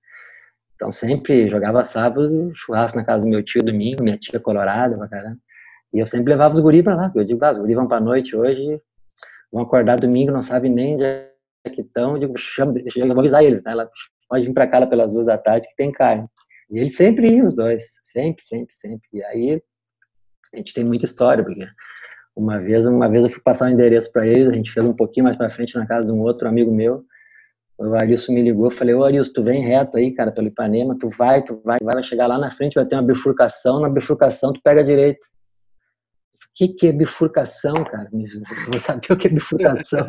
Então sempre jogava sábado, churrasco na casa do meu tio, domingo, minha tia colorada pra caramba. E eu sempre levava os guri pra lá, eu digo, ah, os guri vão pra noite hoje, vão acordar domingo, não sabem nem onde é que estão, digo, chama, eu vou avisar eles, né? Ela, pode vir para cá pelas duas da tarde que tem carne. E eles sempre iam, os dois, sempre, sempre, sempre. E aí a gente tem muita história, porque uma vez, uma vez eu fui passar o um endereço para eles, a gente fez um pouquinho mais para frente na casa de um outro amigo meu. O Arilson me ligou, eu falei, ô Arilson, tu vem reto aí, cara, pelo Ipanema, tu vai, tu vai, vai chegar lá na frente, vai ter uma bifurcação, na bifurcação tu pega a direita. O que, que é bifurcação, cara? Vou saber o que é bifurcação.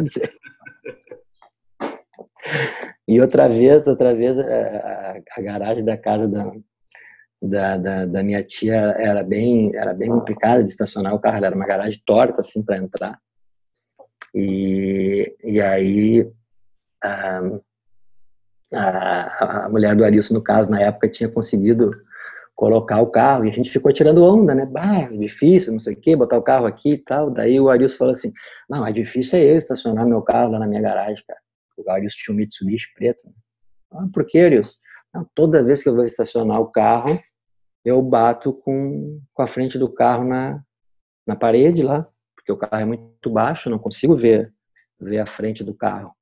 E outra vez, outra vez, é, a, a garagem da casa da, da, da, da, minha tia era bem, era bem complicada de estacionar o carro, era uma garagem torta, assim, para entrar. E, e aí, a, a, a mulher do Arilson, no caso, na época, tinha conseguido colocar o carro, e a gente ficou tirando onda, né? Bah, é difícil, não sei o quê, botar o carro aqui e tal. Daí o Arilson falou assim, não, é difícil é eu estacionar meu carro lá na minha garagem, cara o Arius tinha um Mitsubishi preto. Né? Ah, por que, Arius? Não, toda vez que eu vou estacionar o carro, eu bato com, com a frente do carro na, na parede lá, porque o carro é muito baixo, não consigo ver, ver a frente do carro.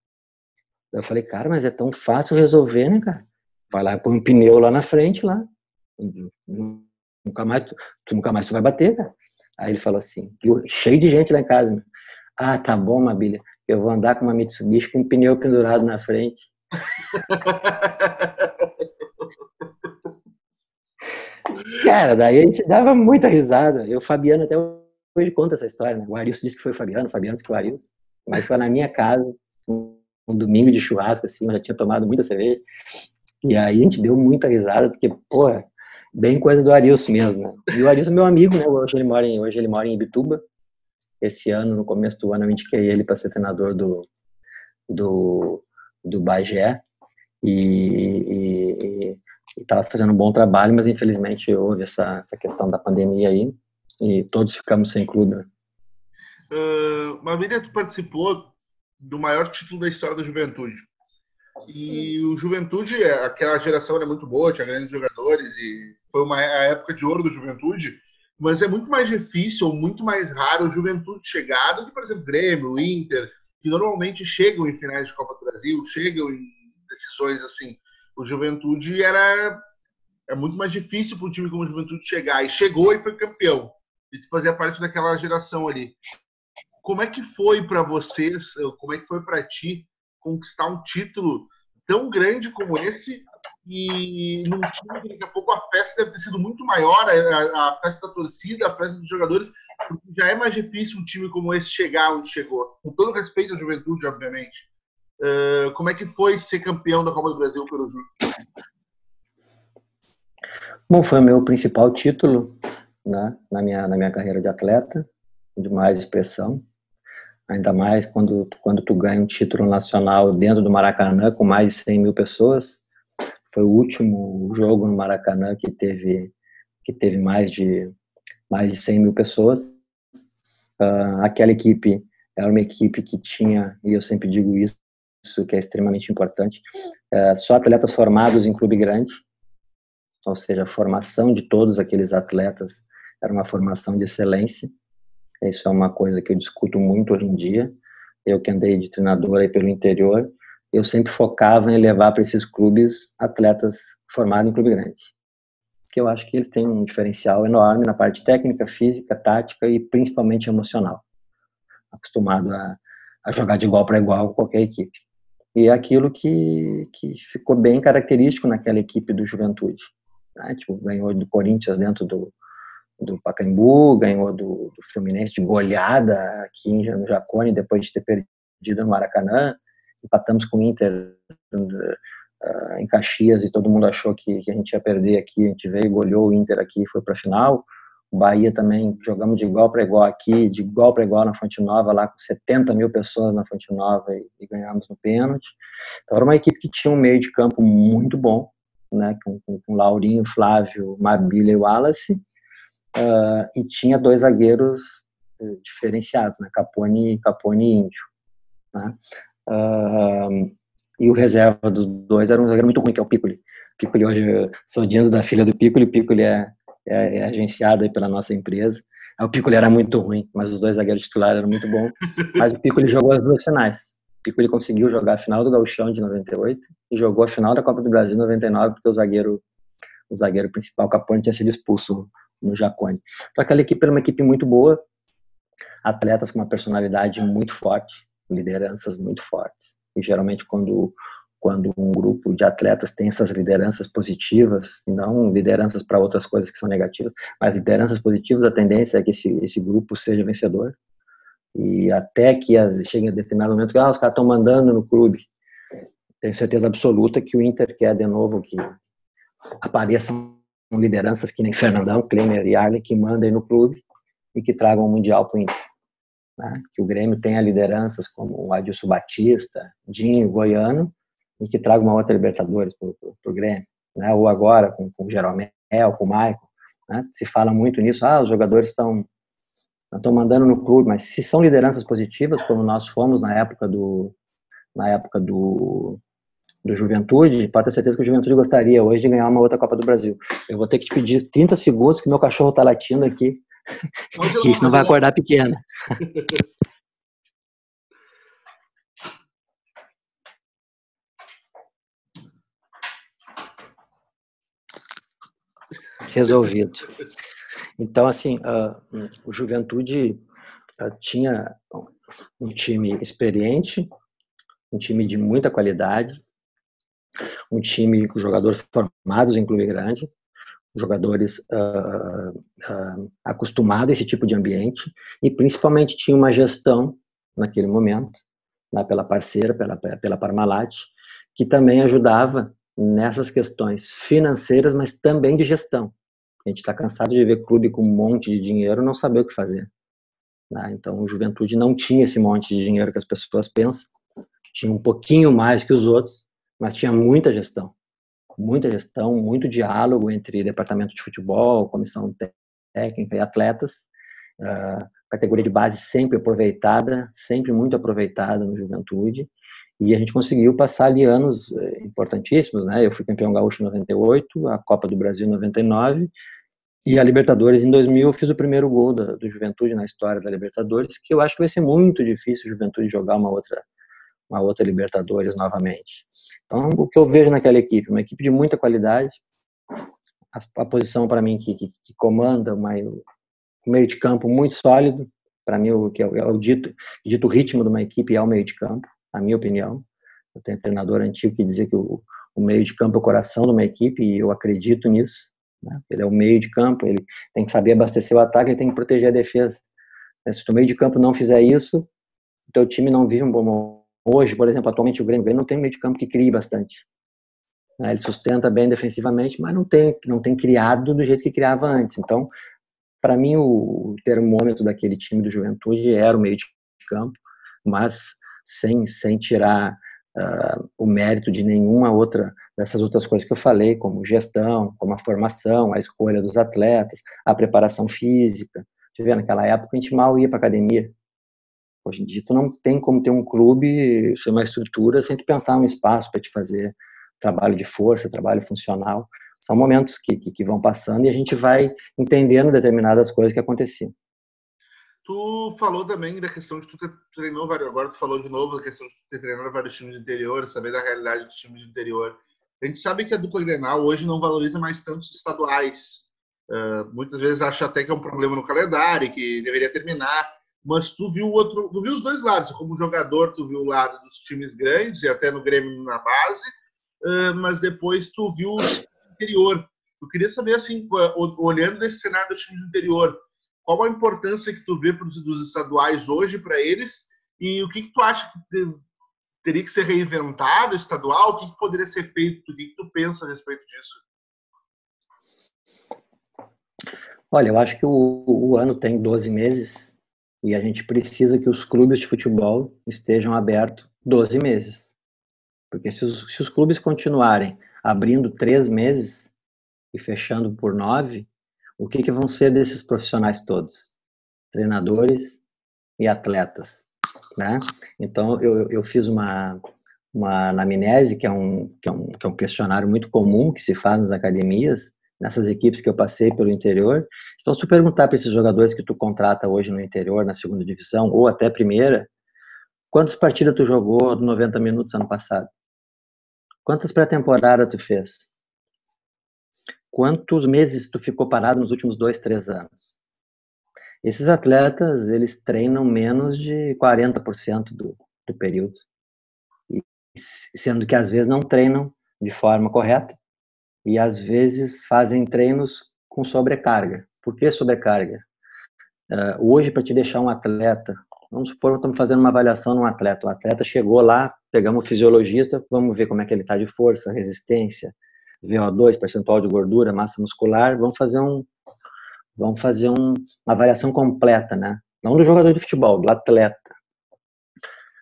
Eu falei, cara, mas é tão fácil resolver, né, cara? vai lá põe um pneu lá na frente, lá. Nunca mais, tu, nunca mais tu vai bater, cara. Aí ele falou assim, cheio de gente lá em casa. Né? Ah, tá bom, Mabilha. Eu vou andar com uma Mitsubishi com um pneu pendurado na frente. Cara, daí a gente dava muita risada. Eu, Fabiano, até hoje conta essa história, né? O Arilson disse que foi o Fabiano, o Fabiano disse que foi o Arilson. Mas foi na minha casa, um, um domingo de churrasco, assim, eu já tinha tomado muita cerveja. E aí a gente deu muita risada, porque, porra, bem coisa do Arilson mesmo, né? E o Arilson é meu amigo, né? Hoje ele mora em, hoje ele mora em Ibituba. Esse ano, no começo do ano, eu indiquei ele para ser treinador do, do, do Bagé. E estava fazendo um bom trabalho, mas infelizmente houve essa, essa questão da pandemia aí e todos ficamos sem clube. Né? Uh, Marília, tu participou do maior título da história da Juventude. E o Juventude, aquela geração era muito boa, tinha grandes jogadores e foi uma a época de ouro do Juventude, mas é muito mais difícil, muito mais raro o Juventude chegar do que, por exemplo, Grêmio, Inter, que normalmente chegam em finais de Copa do Brasil, chegam em decisões assim. O Juventude era é muito mais difícil para um time como o Juventude chegar e chegou e foi campeão. E fazia parte daquela geração ali. Como é que foi para vocês, como é que foi para ti conquistar um título tão grande como esse e num time que daqui a pouco a festa deve ter sido muito maior, a, a festa da torcida, a festa dos jogadores, porque já é mais difícil um time como esse chegar onde chegou. Com todo respeito à juventude, obviamente. Uh, como é que foi ser campeão da Copa do Brasil pelo Júnior? Bom, foi o meu principal título né, na, minha, na minha carreira de atleta, de mais expressão ainda mais quando, quando tu ganha um título nacional dentro do Maracanã com mais de 100 mil pessoas. Foi o último jogo no Maracanã que teve, que teve mais, de, mais de 100 mil pessoas. Uh, aquela equipe era uma equipe que tinha, e eu sempre digo isso, isso que é extremamente importante, uh, só atletas formados em clube grande, ou seja, a formação de todos aqueles atletas era uma formação de excelência, isso é uma coisa que eu discuto muito hoje em dia. Eu que andei de treinador aí pelo interior, eu sempre focava em levar para esses clubes atletas formados em clube grande. Que eu acho que eles têm um diferencial enorme na parte técnica, física, tática e principalmente emocional. Acostumado a, a jogar de igual para igual com qualquer equipe. E é aquilo que, que ficou bem característico naquela equipe do Juventude. Né? Tipo, ganhou do Corinthians dentro do, do Pacaembu, ganhou do, do Fluminense de goleada aqui no Jacone, depois de ter perdido no Maracanã. Empatamos com o Inter uh, em Caxias e todo mundo achou que, que, a gente ia perder aqui. A gente veio, goleou o Inter aqui foi para a final. O Bahia também jogamos de igual para igual aqui, de igual para igual na Fonte Nova, lá com 70 mil pessoas na Fonte Nova e, e ganhamos no pênalti. Então era uma equipe que tinha um meio de campo muito bom, né, com, com, com Laurinho, Flávio, Mabilha e Wallace uh, e tinha dois zagueiros uh, diferenciados, né? Capone, Capone e Índio. Né? Uh, e o reserva dos dois era um zagueiro muito ruim, que é o Piccoli. Piccoli hoje, sou diante da filha do Piccoli, Piccoli é, é, é agenciado pela nossa empresa. O Piccoli era muito ruim, mas os dois zagueiros titulares eram muito bons. Mas o Piccoli jogou as duas finais. O Piccoli conseguiu jogar a final do Gauchão de 98 e jogou a final da Copa do Brasil de 99 porque o zagueiro o zagueiro principal, Capone, tinha sido expulso no Jacone. Então aquela equipe era uma equipe muito boa, atletas com uma personalidade muito forte, lideranças muito fortes. E geralmente quando quando um grupo de atletas tem essas lideranças positivas, não lideranças para outras coisas que são negativas, mas lideranças positivas, a tendência é que esse, esse grupo seja vencedor. E até que chegue a determinado momento que ah, os caras estão mandando no clube. Tenho certeza absoluta que o Inter quer de novo que apareçam lideranças que nem Fernandão, Klemer e Arley que mandem no clube e que tragam o Mundial para o Inter. Né? Que o Grêmio tenha lideranças como o Adilson Batista, Dinho, Goiano, e que traga uma outra Libertadores para o Grêmio. Né? Ou agora com, com o Jeromel, com o Maicon. Né? Se fala muito nisso, ah, os jogadores estão estão mandando no clube, mas se são lideranças positivas, como nós fomos na época do na época do do Juventude, pode ter certeza que o Juventude gostaria hoje de ganhar uma outra Copa do Brasil. Eu vou ter que te pedir 30 segundos que meu cachorro está latindo aqui, que senão vai acordar pequena. resolvido. Então, assim, uh, o Juventude uh, tinha um time experiente, um time de muita qualidade, um time com jogadores formados em clube grande, jogadores uh, uh, acostumados a esse tipo de ambiente e principalmente tinha uma gestão naquele momento, né, pela parceira, pela, pela Parmalat, que também ajudava nessas questões financeiras, mas também de gestão. A gente está cansado de ver clube com um monte de dinheiro não saber o que fazer. Né? Então, o Juventude não tinha esse monte de dinheiro que as pessoas pensam, tinha um pouquinho mais que os outros, mas tinha muita gestão. Muita gestão, muito diálogo entre departamento de futebol, comissão técnica e atletas. Uh, categoria de base sempre aproveitada, sempre muito aproveitada no Juventude. E a gente conseguiu passar ali anos eh, importantíssimos, né? Eu fui campeão gaúcho em 98, a Copa do Brasil em 99 e a Libertadores em 2000 eu fiz o primeiro gol da, do Juventude na história da Libertadores, que eu acho que vai ser muito difícil o Juventude jogar uma outra uma outra Libertadores novamente. Então, o que eu vejo naquela equipe, uma equipe de muita qualidade, a, a posição para mim que, que, que comanda uma, um meio de campo muito sólido, para mim o que é, é, o dito, dito ritmo de uma equipe é o meio de campo, a minha opinião. Eu tenho um treinador antigo que dizia que o, o meio de campo é o coração de uma equipe e eu acredito nisso. Né? Ele é o meio de campo, ele tem que saber abastecer o ataque, ele tem que proteger a defesa. Se o meio de campo não fizer isso, o teu time não vive um bom momento Hoje, por exemplo, atualmente o Grêmio, o Grêmio não tem um meio de campo que crie bastante. Né? Ele sustenta bem defensivamente, mas não tem, não tem criado do jeito que criava antes. Então, para mim, o termômetro daquele time do Juventude era o meio de campo, mas sem, sem tirar uh, o mérito de nenhuma outra dessas outras coisas que eu falei, como gestão, como a formação, a escolha dos atletas, a preparação física. Você vê, naquela época a gente mal ia para academia. Hoje em dia, tu não tem como ter um clube, ser uma estrutura, sem tu pensar um espaço para te fazer trabalho de força, trabalho funcional. São momentos que, que, que, vão passando e a gente vai entendendo determinadas coisas que aconteciam. Tu falou também da questão de tu ter treinou vários, agora tu falou de novo da questão de tu ter treinado vários times de interior, saber da realidade dos times de interior. A gente sabe que a dupla Grenal hoje não valoriza mais tanto os estaduais. Uh, muitas vezes acha até que é um problema no calendário, que deveria terminar mas tu viu outro, tu viu os dois lados. Como jogador, tu viu o lado dos times grandes e até no Grêmio na base, mas depois tu viu o interior. Eu queria saber assim, olhando desse cenário dos times do interior, qual a importância que tu vê dos estaduais hoje para eles e o que, que tu acha que teria que ser reinventado estadual? O que, que poderia ser feito? O que, que tu pensa a respeito disso? Olha, eu acho que o, o ano tem 12 meses e a gente precisa que os clubes de futebol estejam abertos 12 meses. Porque se os, se os clubes continuarem abrindo três meses e fechando por nove, o que, que vão ser desses profissionais todos? Treinadores e atletas. Né? Então, eu, eu fiz uma, uma anamnese, que é, um, que, é um, que é um questionário muito comum que se faz nas academias, nessas equipes que eu passei pelo interior. Então, se tu perguntar para esses jogadores que tu contrata hoje no interior, na segunda divisão, ou até primeira, quantas partidas tu jogou 90 minutos ano passado? Quantas pré-temporadas tu fez? Quantos meses tu ficou parado nos últimos dois, três anos? Esses atletas, eles treinam menos de 40% do, do período. E, sendo que às vezes não treinam de forma correta e às vezes fazem treinos com sobrecarga. Por que sobrecarga? Uh, hoje, para te deixar um atleta, vamos supor estamos fazendo uma avaliação num atleta. O atleta chegou lá, pegamos o fisiologista, vamos ver como é que ele está de força, resistência, VO2, percentual de gordura, massa muscular. Vamos fazer um, vamos fazer um, uma avaliação completa, né? Não do jogador de futebol, do atleta.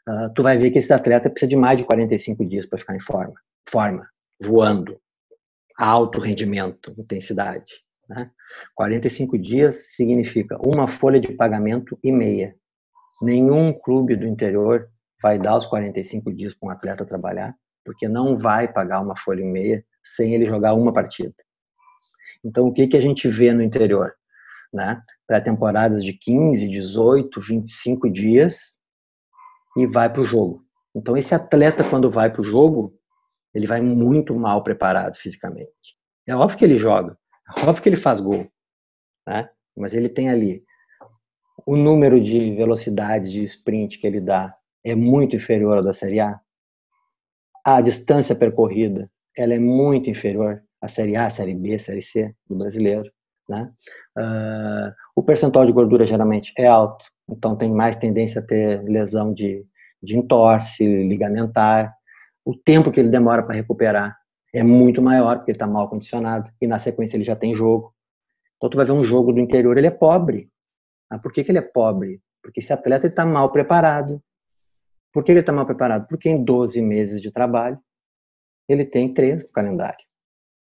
Uh, tu vai ver que esse atleta precisa de mais de 45 dias para ficar em forma, forma, voando, alto rendimento, intensidade. Né? 45 dias significa uma folha de pagamento e meia. Nenhum clube do interior vai dar os 45 dias para um atleta trabalhar, porque não vai pagar uma folha e meia sem ele jogar uma partida. Então, o que, que a gente vê no interior? Né? Pré-temporadas de 15, 18, 25 dias e vai para o jogo. Então, esse atleta, quando vai para o jogo, ele vai muito mal preparado fisicamente. É óbvio que ele joga. Óbvio que ele faz gol, né? mas ele tem ali o número de velocidades de sprint que ele dá é muito inferior ao da Série A. A distância percorrida ela é muito inferior à Série A, Série B, Série C do brasileiro. Né? Uh, o percentual de gordura geralmente é alto, então tem mais tendência a ter lesão de, de entorse ligamentar. O tempo que ele demora para recuperar é muito maior, porque ele está mal condicionado, e na sequência ele já tem jogo. Então tu vai ver um jogo do interior, ele é pobre. Ah, por que, que ele é pobre? Porque esse atleta está mal preparado. Por que ele está mal preparado? Porque em 12 meses de trabalho, ele tem três no calendário.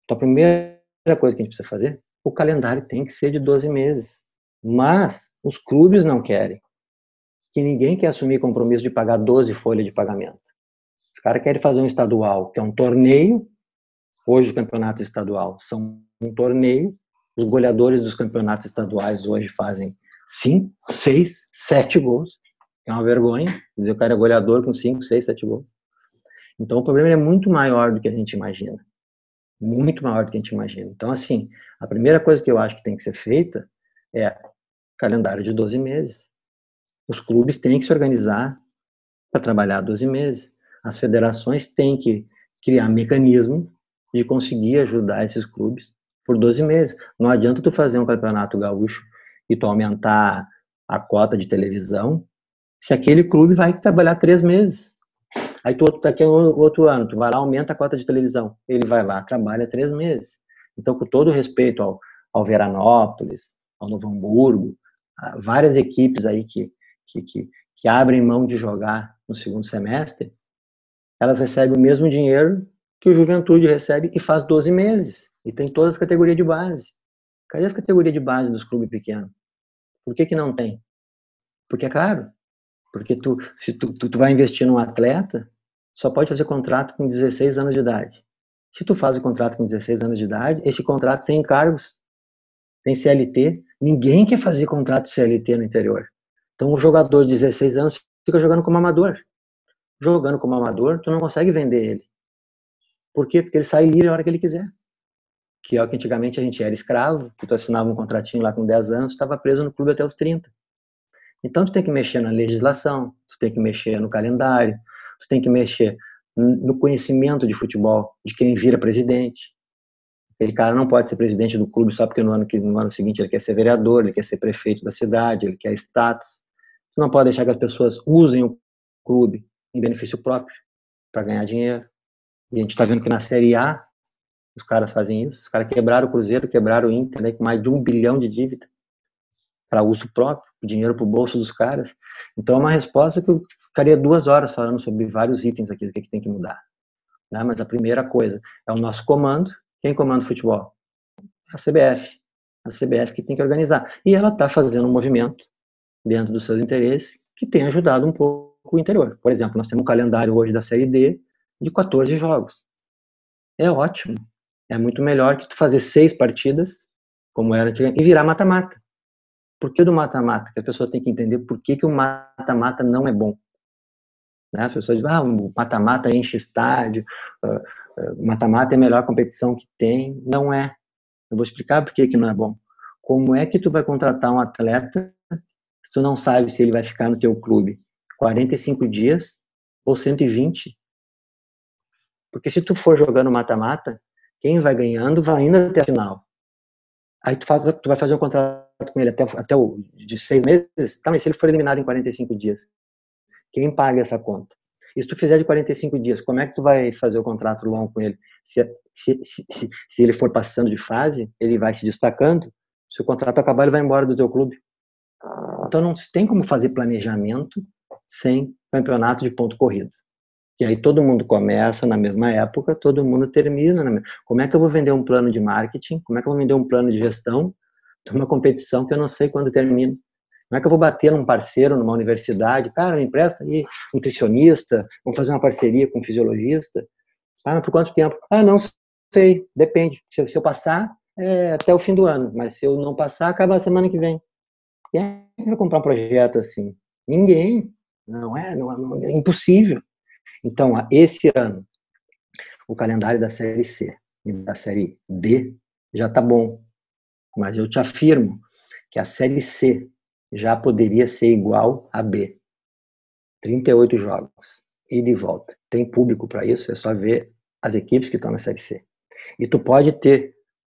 Então a primeira coisa que a gente precisa fazer, o calendário tem que ser de 12 meses. Mas os clubes não querem. Que ninguém quer assumir compromisso de pagar 12 folhas de pagamento. Caras querem fazer um estadual, que é um torneio. Hoje o campeonato estadual são um torneio. Os goleadores dos campeonatos estaduais hoje fazem 5, 6, 7 gols. É uma vergonha. Dizer o cara é goleador com 5, 6, 7 gols. Então o problema é muito maior do que a gente imagina. Muito maior do que a gente imagina. Então, assim, a primeira coisa que eu acho que tem que ser feita é calendário de 12 meses. Os clubes têm que se organizar para trabalhar 12 meses. As federações têm que criar mecanismo de conseguir ajudar esses clubes por 12 meses. Não adianta tu fazer um campeonato gaúcho e tu aumentar a cota de televisão se aquele clube vai trabalhar três meses. Aí tu daqui a outro ano, tu vai lá, aumenta a cota de televisão. Ele vai lá, trabalha três meses. Então, com todo respeito ao, ao Veranópolis, ao Novo Hamburgo, várias equipes aí que, que, que, que abrem mão de jogar no segundo semestre, elas recebem o mesmo dinheiro que o Juventude recebe e faz 12 meses. E tem todas as categorias de base. Cadê as categorias de base dos clubes pequenos? Por que, que não tem? Porque é caro. Porque tu, se tu, tu, tu vai investir num atleta, só pode fazer contrato com 16 anos de idade. Se tu faz o contrato com 16 anos de idade, esse contrato tem encargos, tem CLT. Ninguém quer fazer contrato CLT no interior. Então o jogador de 16 anos fica jogando como amador. Jogando como amador, tu não consegue vender ele. Por quê? Porque ele sai livre a hora que ele quiser. Que é o que antigamente a gente era escravo, que tu assinava um contratinho lá com 10 anos, estava preso no clube até os 30. Então tu tem que mexer na legislação, tu tem que mexer no calendário, tu tem que mexer no conhecimento de futebol de quem vira presidente. Aquele cara não pode ser presidente do clube só porque no ano, que, no ano seguinte ele quer ser vereador, ele quer ser prefeito da cidade, ele quer status. Tu não pode deixar que as pessoas usem o clube em benefício próprio para ganhar dinheiro. E a gente está vendo que na Série A os caras fazem isso. Os caras quebraram o Cruzeiro, quebraram o Inter, né, com mais de um bilhão de dívida para uso próprio, dinheiro para o bolso dos caras. Então é uma resposta que eu ficaria duas horas falando sobre vários itens aqui do que, que tem que mudar. Né? Mas a primeira coisa é o nosso comando. Quem comanda o futebol? A CBF. A CBF que tem que organizar. E ela está fazendo um movimento dentro dos seus interesses que tem ajudado um pouco o interior. Por exemplo, nós temos um calendário hoje da Série D de 14 jogos. É ótimo. É muito melhor que tu fazer seis partidas, como era antigamente, e virar mata-mata. Por que do mata-mata? Que as pessoas têm que entender por que, que o mata-mata não é bom. Né? As pessoas dizem, ah, o mata-mata enche estádio, o mata-mata é a melhor competição que tem. Não é. Eu vou explicar por que, que não é bom. Como é que tu vai contratar um atleta se tu não sabe se ele vai ficar no teu clube 45 dias ou 120? Porque se tu for jogando mata-mata, quem vai ganhando vai indo até a final. Aí tu, faz, tu vai fazer um contrato com ele até, até o, de seis meses, tá, mas se ele for eliminado em 45 dias, quem paga essa conta? E se tu fizer de 45 dias, como é que tu vai fazer o contrato longo com ele? Se, se, se, se, ele for passando de fase, ele vai se destacando, se o contrato acabar, ele vai embora do teu clube. Então não tem como fazer planejamento sem campeonato de ponto corrido. E aí todo mundo começa na mesma época, todo mundo termina. Na... Como é que eu vou vender um plano de marketing? Como é que eu vou vender um plano de gestão de uma competição que eu não sei quando termina? Como é que eu vou bater num parceiro, numa universidade? Cara, me empresta aí nutricionista, vamos fazer uma parceria com um fisiologista. Ah, por quanto tempo? Ah, não sei, depende. Se, eu passar, é até o fim do ano, mas se eu não passar, acaba a semana que vem. E aí, eu vou comprar um projeto assim? Ninguém. Não é, não, não, é impossível. Então, esse ano, o calendário da série C e da série D já está bom. mas eu te afirmo que a Série C já poderia ser igual a B. 38 jogos, ida e volta. Tem público para isso, é só ver as equipes que estão na Série C. E tu pode ter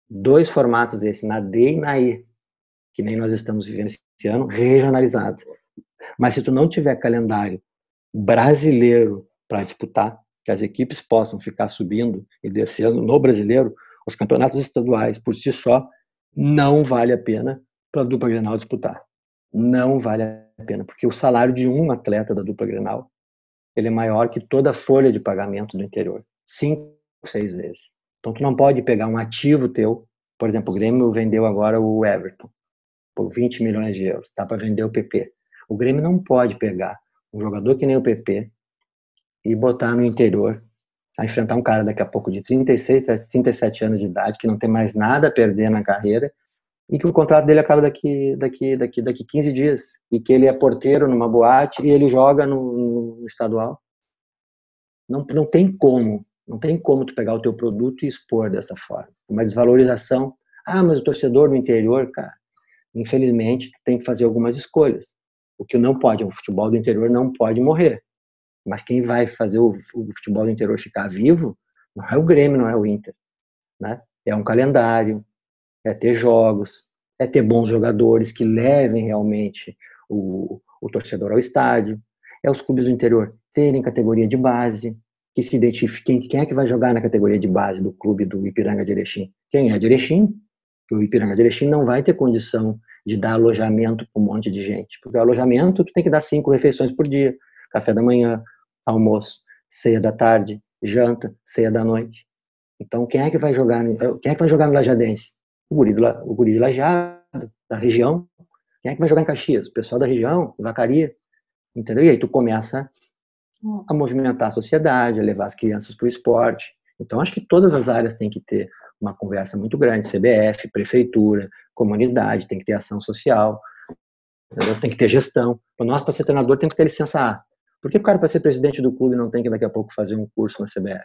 dois formatos desse, na D e na E, que nem nós estamos vivendo esse ano, regionalizado. Mas se tu não tiver calendário brasileiro para disputar, que as equipes possam ficar subindo e descendo no brasileiro, os campeonatos estaduais por si só não vale a pena para a dupla Grenal disputar. Não vale a pena, porque o salário de um atleta da dupla Grenal ele é maior que toda a folha de pagamento do interior, cinco, seis vezes. Então tu não pode pegar um ativo teu, por exemplo, o Grêmio vendeu agora o Everton por 20 milhões de euros, dá para vender o PP. O Grêmio não pode pegar um jogador que nem o PP e botar no interior a enfrentar um cara daqui a pouco de 36 a 37 anos de idade, que não tem mais nada a perder na carreira, e que o contrato dele acaba daqui, daqui, daqui, daqui 15 dias, e que ele é porteiro numa boate e ele joga no, no estadual. Não, não tem como, não tem como tu pegar o teu produto e expor dessa forma. Uma desvalorização. Ah, mas o torcedor no interior, cara, infelizmente, tem que fazer algumas escolhas. O que não pode, o futebol do interior não pode morrer. Mas quem vai fazer o, o futebol do interior ficar vivo não é o Grêmio, não é o Inter. Né? É um calendário, é ter jogos, é ter bons jogadores que levem realmente o, o torcedor ao estádio, é os clubes do interior terem categoria de base, que se identifiquem quem é que vai jogar na categoria de base do clube do Ipiranga de Erechim. Quem é de Erechim? O Ipiranga de Erechim não vai ter condição de dar alojamento para um monte de gente, porque o alojamento tu tem que dar cinco refeições por dia, café da manhã, almoço, ceia da tarde, janta, ceia da noite. Então, quem é que vai jogar, quem é que vai jogar no Lajadense? O guri, do, o guri de Lajado, da região. Quem é que vai jogar em Caxias? O pessoal da região, Vacaria. Entendeu? E aí tu começa a movimentar a sociedade, a levar as crianças para o esporte. Então, acho que todas as áreas têm que ter uma conversa muito grande, CBF, prefeitura, comunidade, tem que ter ação social, entendeu? tem que ter gestão. Nós, para ser treinador, tem que ter licença A. Por que o cara, para ser presidente do clube, não tem que daqui a pouco fazer um curso na CBF?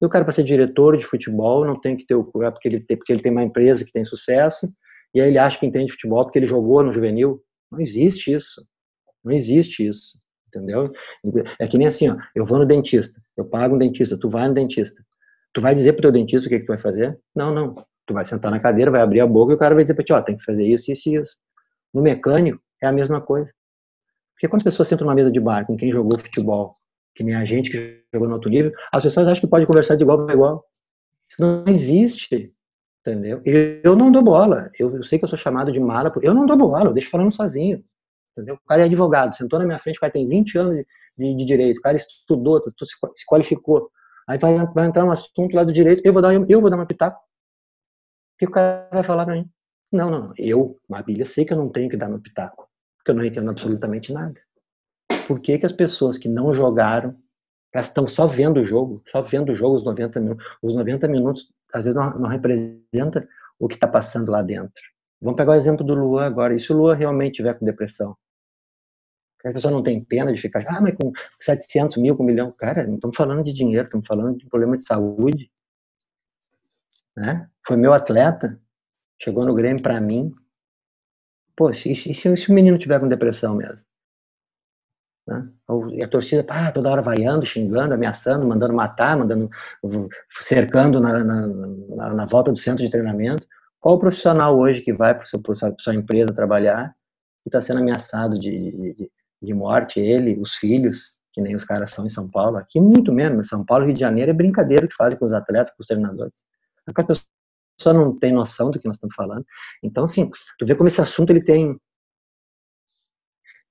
E o cara, para ser diretor de futebol, não tem que ter o curso, porque ele, tem, porque ele tem uma empresa que tem sucesso, e aí ele acha que entende futebol porque ele jogou no juvenil. Não existe isso. Não existe isso. Entendeu? É que nem assim, ó, eu vou no dentista, eu pago um dentista, tu vai no dentista. Tu vai dizer pro teu dentista o que, que tu vai fazer? Não, não. Tu vai sentar na cadeira, vai abrir a boca e o cara vai dizer pra ti, ó, tem que fazer isso, isso e isso. No mecânico, é a mesma coisa. Porque quando as pessoas sentam numa mesa de bar com quem jogou futebol, que nem a gente que jogou no alto nível, as pessoas acham que pode conversar de igual para igual. Isso não existe, entendeu? Eu, não dou bola. Eu, eu, sei que eu sou chamado de mala, eu não dou bola, eu deixo falando sozinho. Entendeu? O cara é advogado, sentou na minha frente, o cara tem 20 anos de, de, de direito, o cara estudou, se qualificou. Aí vai, vai, entrar um assunto lá do direito, eu vou dar, eu vou dar uma pitaco. O que o cara vai falar para mim? Não, não, eu, Marília, sei que eu não tenho que dar meu pitaco porque eu não entendo absolutamente nada. Por que, que as pessoas que não jogaram, elas estão só vendo o jogo, só vendo o jogo os 90 minutos, os 90 minutos às vezes não, não representa o que está passando lá dentro. Vamos pegar o exemplo do Luan agora. E se o Luan realmente tiver com depressão? A pessoa não tem pena de ficar, ah, mas com 700 mil, com um milhão. Cara, não estamos falando de dinheiro, estamos falando de problema de saúde. Né? Foi meu atleta, chegou no Grêmio para mim, Pô, se, se, se o menino tiver com depressão mesmo? Né? E a torcida, pá, toda hora vaiando, xingando, ameaçando, mandando matar, mandando, cercando na, na, na, na volta do centro de treinamento. Qual o profissional hoje que vai para sua, sua empresa trabalhar e está sendo ameaçado de, de, de, morte? Ele, os filhos, que nem os caras são em São Paulo. Aqui muito menos. São Paulo, Rio de Janeiro é brincadeira que fazem com os atletas, com os treinadores. A pessoa não tem noção do que nós estamos falando. Então, assim, tu vê como esse assunto ele tem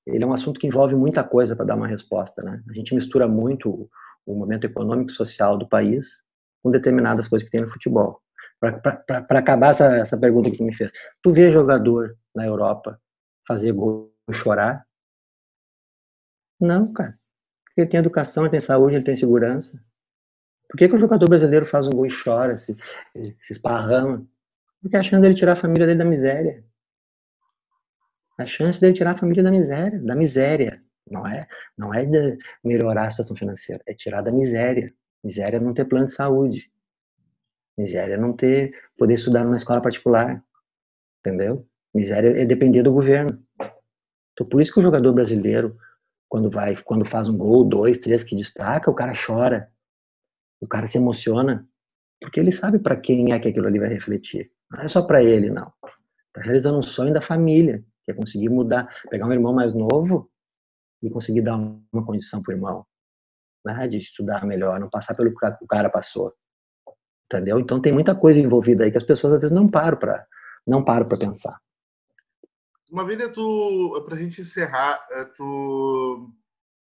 ele é um assunto que envolve muita coisa para dar uma resposta, né? A gente mistura muito o momento econômico e social do país com determinadas coisas que tem no futebol. Para acabar essa, essa pergunta que me fez, tu vê jogador na Europa fazer gol chorar? Não, cara. Porque ele tem educação, ele tem saúde, ele tem segurança. Por que, que o jogador brasileiro faz um gol e chora, se, se esparrama? Porque a chance dele tirar a família dele da miséria. A chance dele tirar a família da miséria, da miséria. Não é, não é melhorar a situação financeira, é tirar da miséria. Miséria é não ter plano de saúde. Miséria é não ter poder estudar numa escola particular. entendeu? Miséria é depender do governo. Então, por isso que o jogador brasileiro, quando vai, quando faz um gol, dois, três que destaca, o cara chora, o cara se emociona, porque ele sabe para quem é que aquilo ali vai refletir. Não é só para ele, não. Está realizando um sonho da família, que é conseguir mudar, pegar um irmão mais novo e conseguir dar uma condição para o irmão, né, de estudar melhor, não passar pelo que o cara passou, entendeu? Então tem muita coisa envolvida aí que as pessoas às vezes não param para não param para pensar. Uma vida tu, para a gente encerrar, eh, tu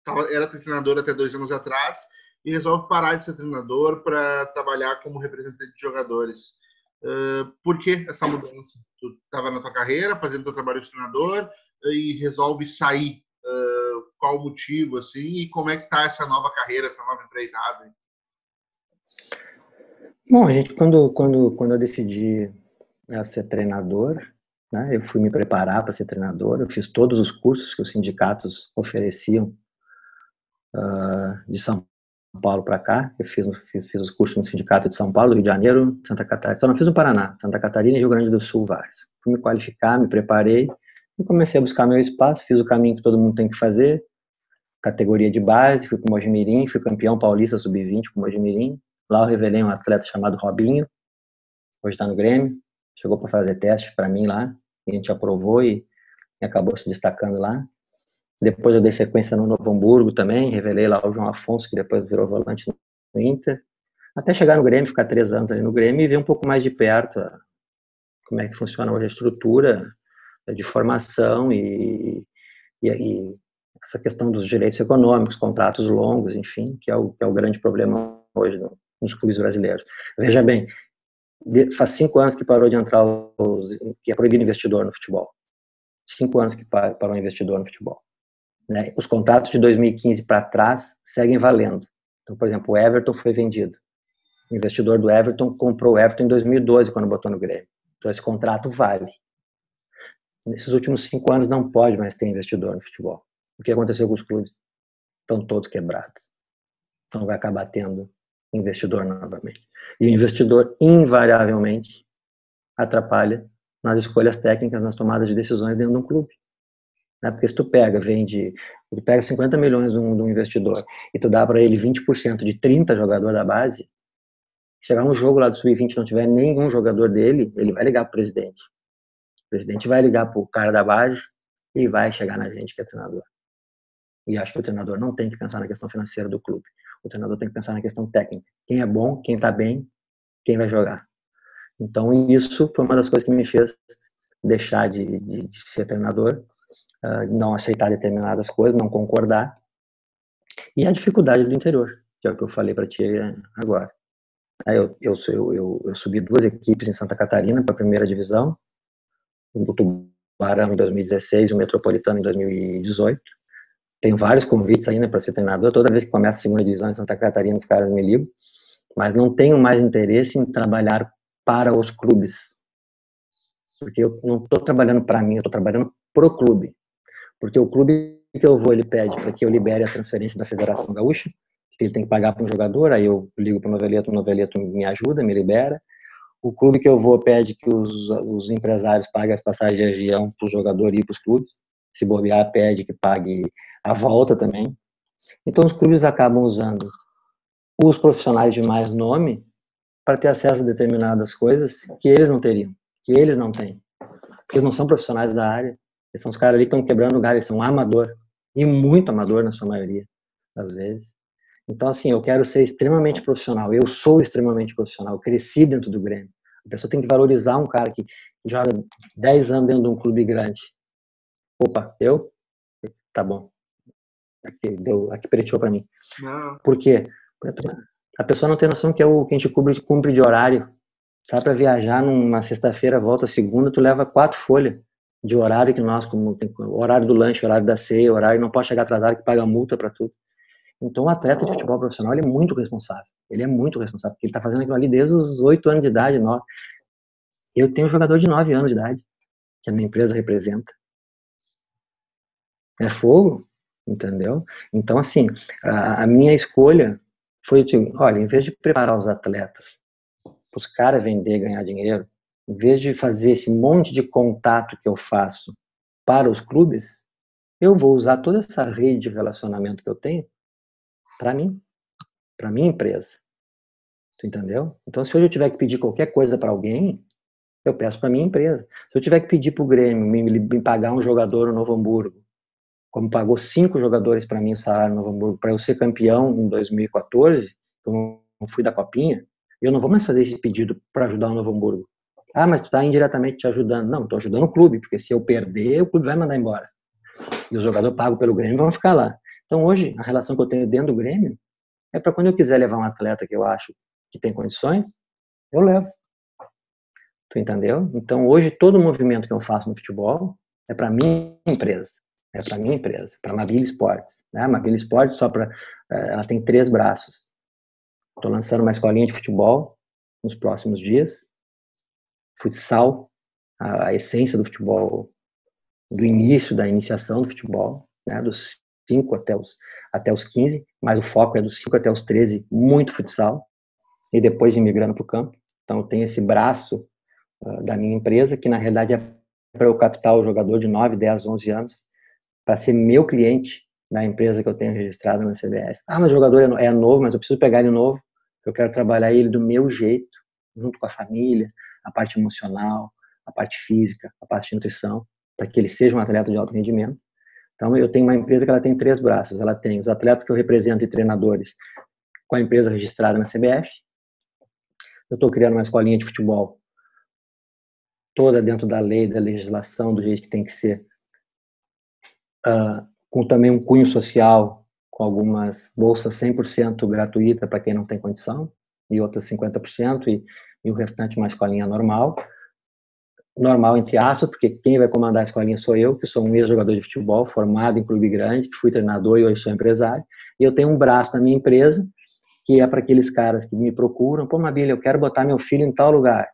tava, era treinador até dois anos atrás e resolve parar de ser treinador para trabalhar como representante de jogadores. Uh, por que essa mudança? Tu estava na tua carreira, fazendo teu trabalho de treinador e resolve sair. Uh, qual o motivo, assim, e como é que tá essa nova carreira, essa nova empreitada? Bom, gente, quando, quando, quando eu decidi uh, ser treinador, né, eu fui me preparar para ser treinador, eu fiz todos os cursos que os sindicatos ofereciam de São Paulo para cá. Eu fiz, fiz, fiz, os cursos no Sindicato de São Paulo, Rio de Janeiro, Santa Catarina. Só não fiz no Paraná, Santa Catarina e Rio Grande do Sul, vários. Fui me qualificar, me preparei e comecei a buscar meu espaço. Fiz o caminho que todo mundo tem que fazer. Categoria de base, fui para o Mojimirim, fui campeão paulista sub-20 com o Mojimirim. Lá eu revelei um atleta chamado Robinho, hoje está no Grêmio. Chegou para fazer teste para mim lá, e a gente aprovou e, e acabou se destacando lá. Depois eu dei sequência no Novo Hamburgo também, revelei lá o João Afonso, que depois virou volante no Inter. Até chegar no Grêmio, ficar três anos ali no Grêmio e ver um pouco mais de perto como é que funciona hoje a estrutura de formação e, e, e, essa questão dos direitos econômicos, contratos longos, enfim, que é o, que é o grande problema hoje no, nos clubes brasileiros. Veja bem, faz cinco anos que parou de entrar os, que é proibido investidor no futebol. Cinco anos que parou investidor no futebol. Né? Os contratos de 2015 para trás seguem valendo. Então, por exemplo, o Everton foi vendido. O investidor do Everton comprou o Everton em 2012, quando botou no Grêmio. Então, esse contrato vale. Nesses últimos cinco anos, não pode mais ter investidor no futebol. O que aconteceu com os clubes? Estão todos quebrados. Então, vai acabar tendo investidor novamente. E o investidor, invariavelmente, atrapalha nas escolhas técnicas, nas tomadas de decisões dentro de um clube. Né? Porque se tu pega, vende, tu pega 50 milhões de um, de um investidor e tu dá para ele 20% de 30 jogadores da base, chegar um jogo lá do Sub-20 e não tiver nenhum jogador dele, ele vai ligar pro presidente. O presidente vai ligar pro cara da base e vai chegar na gente que é treinador. E acho que o treinador não tem que pensar na questão financeira do clube. O treinador tem que pensar na questão técnica. Quem é bom, quem está bem, quem vai jogar. Então, isso foi uma das coisas que me fez deixar de, de, de ser treinador uh, não aceitar determinadas coisas, não concordar, e a dificuldade do interior, que é o que eu falei para ti agora. Aí eu, eu, eu, eu, subi duas equipes em Santa Catarina para a primeira divisão, o Tubarão em 2016 e o Metropolitano em 2018. Tenho vários convites ainda para ser treinador. Toda vez que começa a segunda divisão em Santa Catarina, os caras me ligam. Mas não tenho mais interesse em trabalhar para os clubes. Porque eu não estou trabalhando para mim, eu estou trabalhando para o clube. Porque o clube que eu vou, ele pede para que eu libere a transferência da Federação Gaúcha, que ele tem que pagar para um jogador, aí eu ligo para o Noveleto, o Noveleto me ajuda, me libera. O clube que eu vou pede que os, os empresários paguem as passagens de avião para o jogador ir para os clubes. Se bobear, pede que pague a volta também. Então os clubes acabam usando os profissionais de mais nome para ter acesso a determinadas coisas que eles não teriam, que eles não têm. Porque eles não são profissionais da área, eles são os caras ali que estão quebrando o galho, eles são amador. E muito amador na sua maioria das vezes. Então, assim, eu quero ser extremamente profissional. Eu sou extremamente profissional. Eu cresci dentro do Grêmio. A pessoa tem que valorizar um cara que joga 10 anos dentro de um clube grande. Opa, eu? Tá bom. Aqui, deu, aqui preteou para mim. Não. Por quê? A pessoa não tem noção que é o que a gente cumpre, cumpre de horário. Sai para viajar numa sexta-feira, volta segunda, tu leva quatro folhas de horário que nós, como tem, horário do lanche, horário da ceia, horário não pode chegar atrasado que paga multa para tudo. Então, o atleta de futebol profissional ele é muito responsável. Ele é muito responsável, porque ele está fazendo aquilo ali desde os oito anos de idade, nove. Eu tenho um jogador de nove anos de idade, que a minha empresa representa. É fogo, entendeu? Então, assim, a, a minha escolha foi, olha, em vez de preparar os atletas, os caras vender, ganhar dinheiro, em vez de fazer esse monte de contato que eu faço para os clubes, eu vou usar toda essa rede de relacionamento que eu tenho para mim, para minha empresa. Tu entendeu? Então, se hoje eu tiver que pedir qualquer coisa para alguém, eu peço para minha empresa. Se eu tiver que pedir para o Grêmio me, me, pagar um jogador no Novo Hamburgo, como pagou cinco jogadores para mim o salário no Novo Hamburgo, para eu ser campeão em 2014, eu não fui da Copinha, eu não vou mais fazer esse pedido para ajudar o Novo Hamburgo. Ah, mas tu está indiretamente te ajudando. Não, estou ajudando o clube, porque se eu perder, o clube vai mandar embora. E os jogadores pagos pelo Grêmio vão ficar lá. Então, hoje, a relação que eu tenho dentro do Grêmio é para quando eu quiser levar um atleta que eu acho que tem condições, eu levo. Tu entendeu? Então, hoje, todo movimento que eu faço no futebol é para minha empresa. É para minha empresa, para Mavila Esportes. Né? A Mavila Esportes, só para. Eh, ela tem três braços. Estou lançando uma escolinha de futebol nos próximos dias. Futsal, a, a essência do futebol, do início, da iniciação do futebol, né? dos 5 até os, até os 15, mas o foco é dos 5 até os 13, muito futsal, e depois imigrando para o campo. Então, tem esse braço uh, da minha empresa, que na realidade é para eu captar o jogador de 9, 10, 11 anos, para ser meu cliente da empresa que eu tenho registrada na CBF. Ah, mas o jogador é, é novo, mas eu preciso pegar ele novo, eu quero trabalhar ele do meu jeito, junto com a família, a parte emocional, a parte física, a parte de nutrição, para que ele seja um atleta de alto rendimento. Então, eu tenho uma empresa que ela tem três braços. Ela tem os atletas que eu represento e treinadores com a empresa registrada na CBF. Eu estou criando uma escolinha de futebol toda dentro da lei, da legislação, do jeito que tem que ser, uh, com também um cunho social, com algumas bolsas 100% gratuita para quem não tem condição, e outras 50%, e, e o restante uma escolinha normal normal, entre aspas, porque quem vai comandar a escolinha sou eu, que sou um ex-jogador de futebol, formado em clube grande, que fui treinador e hoje sou empresário. E eu tenho um braço na minha empresa, que é para aqueles caras que me procuram, pô, Mabília, eu quero botar meu filho em tal lugar.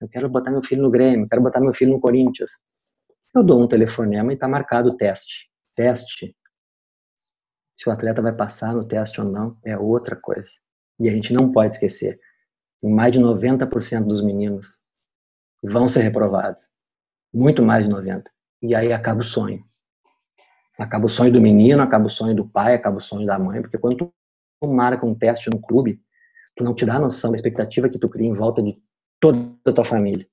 Eu quero botar meu filho no Grêmio, eu quero botar meu filho no Corinthians. Eu dou um telefonema e está marcado o teste. Teste. Se o atleta vai passar no teste ou não, é outra coisa. E a gente não pode esquecer. Mais de 90% dos meninos vão ser reprovados. Muito mais de 90. E aí acaba o sonho. Acaba o sonho do menino, acaba o sonho do pai, acaba o sonho da mãe, porque quando tu marca um teste no clube, tu não te dá noção da expectativa que tu cria em volta de toda a tua família.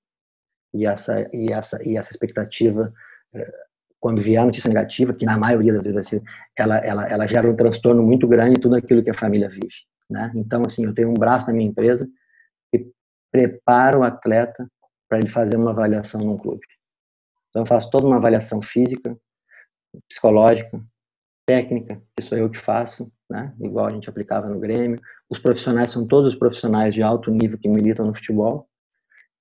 E essa, e essa, e essa expectativa, eh, quando vier a notícia negativa, que na maioria das vezes ela, ela, ela gera um transtorno muito grande em tudo aquilo que a família vive. Né? Então, assim, eu tenho um braço na minha empresa que prepara o atleta para ele fazer uma avaliação num clube. Então, eu faço toda uma avaliação física, psicológica, técnica, que sou eu que faço, né? igual a gente aplicava no Grêmio. Os profissionais são todos os profissionais de alto nível que militam no futebol.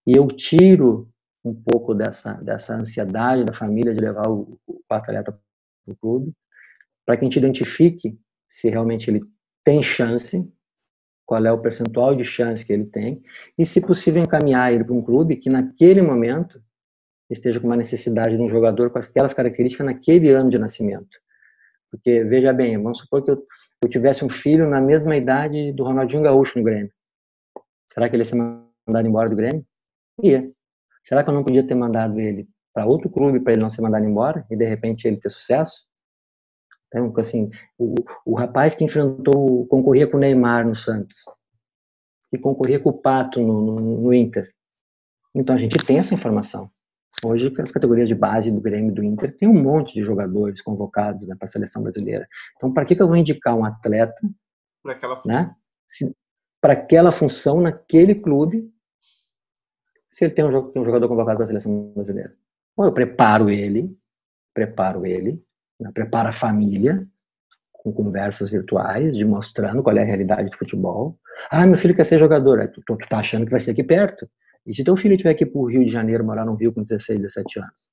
E eu tiro um pouco dessa, dessa ansiedade da família de levar o, o atleta para o clube, para que a gente identifique se realmente ele tem chance qual é o percentual de chance que ele tem, e, se possível, encaminhar ele para um clube que, naquele momento, esteja com uma necessidade de um jogador com aquelas características naquele ano de nascimento. Porque, veja bem, vamos supor que eu, eu tivesse um filho na mesma idade do Ronaldinho Gaúcho no Grêmio. Será que ele ia ser mandado embora do Grêmio? Ia. Será que eu não podia ter mandado ele para outro clube para ele não ser mandado embora e, de repente, ele ter sucesso? Então, assim, o, o rapaz que enfrentou, concorria com o Neymar no Santos, que concorria com o Pato no, no, no Inter. Então, a gente tem essa informação. Hoje, as categorias de base do Grêmio do Inter tem um monte de jogadores convocados né, para a seleção brasileira. Então, para que, que eu vou indicar um atleta para né, aquela função naquele clube se ele tem um, jogador convocado para a seleção brasileira? Ou eu preparo ele, preparo ele né, prepara a família com conversas virtuais, de mostrando qual é a realidade do futebol. Ah, meu filho quer ser jogador. tu, tu, tu tá achando que vai ser aqui perto. E se teu filho tiver aqui pro Rio de Janeiro, morar no Rio com 16, 17 anos?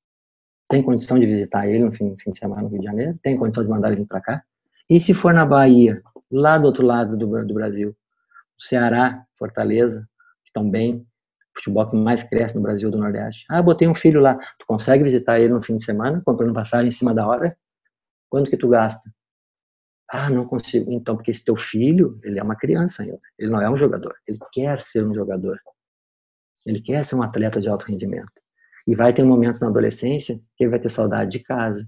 Tem condição de visitar ele no fim, fim de semana no Rio de Janeiro? Tem condição de mandar ele vir para cá? E se for na Bahia, lá do outro lado do, do Brasil? Ceará, Fortaleza, que estão bem, futebol que mais cresce no Brasil do Nordeste. Ah, botei um filho lá. Tu consegue visitar ele no fim de semana, comprando passagem em cima da hora? Quanto que tu gasta? Ah, não consigo. Então, porque esse teu filho, ele é uma criança ainda. Ele não é um jogador. Ele quer ser um jogador. Ele quer ser um atleta de alto rendimento. E vai ter momentos na adolescência que ele vai ter saudade de casa,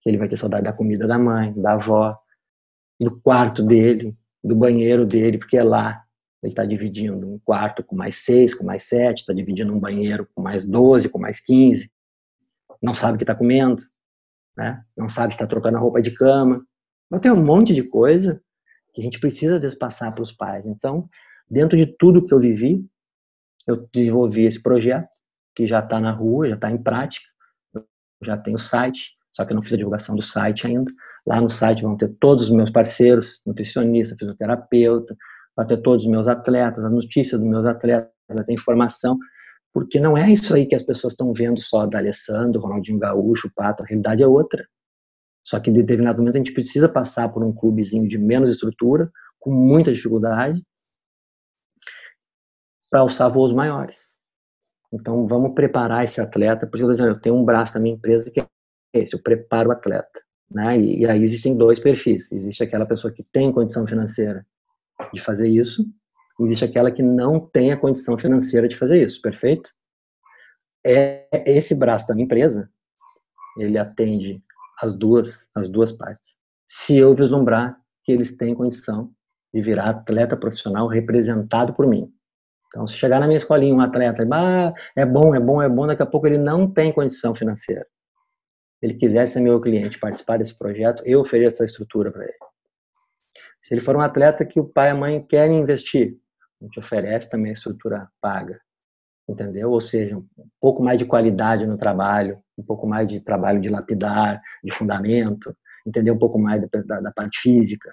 que ele vai ter saudade da comida da mãe, da avó, do quarto dele, do banheiro dele, porque é lá. Ele está dividindo um quarto com mais seis, com mais sete, está dividindo um banheiro com mais doze, com mais quinze. Não sabe o que está comendo, né? não sabe que está trocando a roupa de cama. Então tem um monte de coisa que a gente precisa despassar para os pais. Então, dentro de tudo que eu vivi, eu desenvolvi esse projeto, que já está na rua, já está em prática, eu já tenho site, só que eu não fiz a divulgação do site ainda. Lá no site vão ter todos os meus parceiros, nutricionista, fisioterapeuta, vai ter todos os meus atletas, as notícias dos meus atletas, vai ter informação, porque não é isso aí que as pessoas estão vendo só da Alessandro, Ronaldinho Gaúcho, Pato, a realidade é outra. Só que em determinado momento a gente precisa passar por um clubezinho de menos estrutura, com muita dificuldade, para alçar voos maiores. Então vamos preparar esse atleta, porque eu tenho um braço da minha empresa que é esse, eu preparo o atleta. Né? E, e aí existem dois perfis. Existe aquela pessoa que tem condição financeira de fazer isso, existe aquela que não tem a condição financeira de fazer isso, perfeito? É esse braço da minha empresa, ele atende as duas, as duas partes. Se eu vislumbrar que eles têm condição de virar atleta profissional representado por mim. Então, se chegar na minha escolinha um atleta, ah, é bom, é bom, é bom, daqui a pouco ele não tem condição financeira. Ele quiser ser meu cliente, participar desse projeto, eu ofereço essa estrutura para ele. Se ele for um atleta que o pai e a mãe querem investir, a gente oferece também a estrutura paga, entendeu? Ou seja, um pouco mais de qualidade no trabalho, um pouco mais de trabalho de lapidar, de fundamento, entender um pouco mais da, da, parte física,